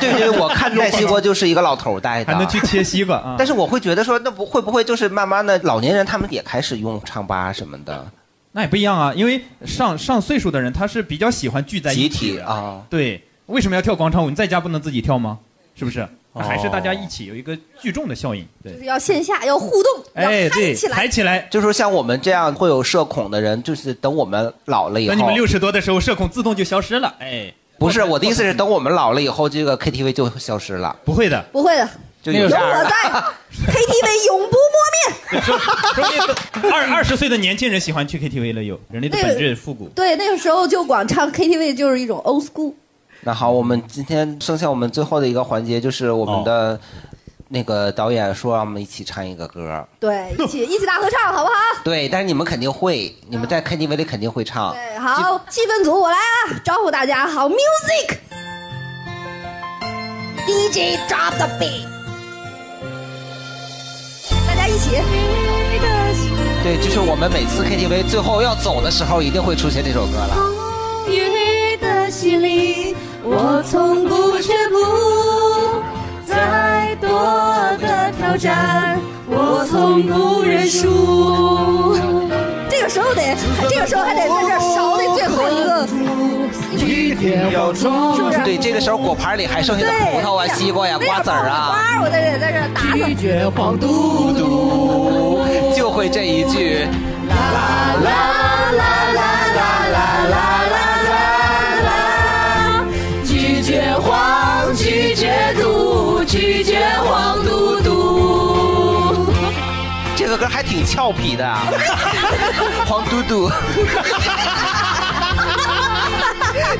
对 对，我看带西瓜就是一个老头带的，还能去切西瓜。但是我会觉得说，那不会不会就是慢慢的老年人他们也开始用唱吧什么的？那也不一样啊，因为上上岁数的人他是比较喜欢聚在一起啊。对，为什么要跳广场舞？你在家不能自己跳吗？是不是？还是大家一起有一个聚众的效应，对，就是要线下要互动，哎，对，起来，抬起来，就是说像我们这样会有社恐的人，就是等我们老了以后，等你们六十多的时候，社恐自动就消失了，哎，不是，我的意思是等我们老了以后，这个 KTV 就消失了，不会的，不会的，就有我在，KTV 永不磨灭。说明二二十岁的年轻人喜欢去 KTV 了，有人类的本质复古，对，那个时候就光唱 KTV 就是一种 old school。那好，我们今天剩下我们最后的一个环节，就是我们的那个导演说让我们一起唱一个歌。对，一起一起大合唱，好不好？对，但是你们肯定会，你们在 KTV 里肯定会唱。对，好，气氛组我来啊，招呼大家，好，music，DJ drop the beat，大家一起。对，就是我们每次 KTV 最后要走的时候，一定会出现这首歌了。雨的洗礼。我从不却步，再多的挑战，我从不认输。这个时候得，这个时候还得在这勺的最后一个，是不是？对，这个时候果盘里还剩下的葡萄啊、西瓜呀、瓜子儿啊。花我在这在这打拒绝黄嘟嘟，就会这一句。啦啦啦啦啦啦啦。这个歌还挺俏皮的，啊 黄嘟嘟。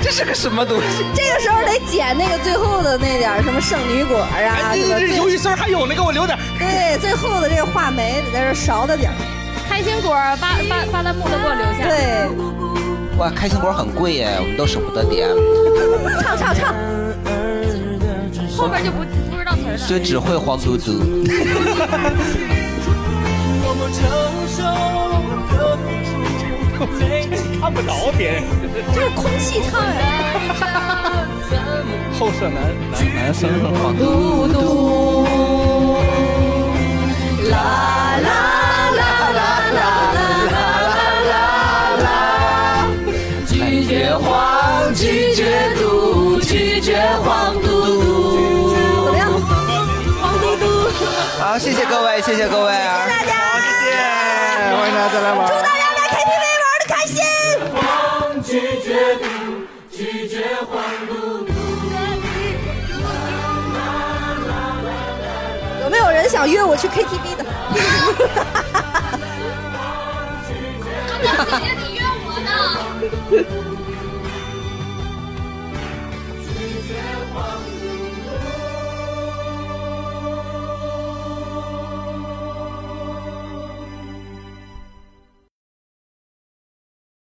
这是个什么东西？这个时候得捡那个最后的那点什么圣女果啊，这个鱿鱼丝还有那个我留点。对，最后的这个话梅得在这勺着点。开心心果巴巴巴旦木都给我留下。对，哇，开心果很贵耶，我们都舍不得点。唱唱唱，后边就不不知道词儿了。就只会黄嘟嘟。看不着别人，这是空气唱呀。后舍男男男生黄嘟嘟，啦啦啦啦啦啦啦啦，拒绝黄，拒再来玩。祝大家在 KTV 玩的开心。拒绝嘟，拒绝黄嘟嘟。有没有人想约我去 KTV 的？姐姐，你约我呢？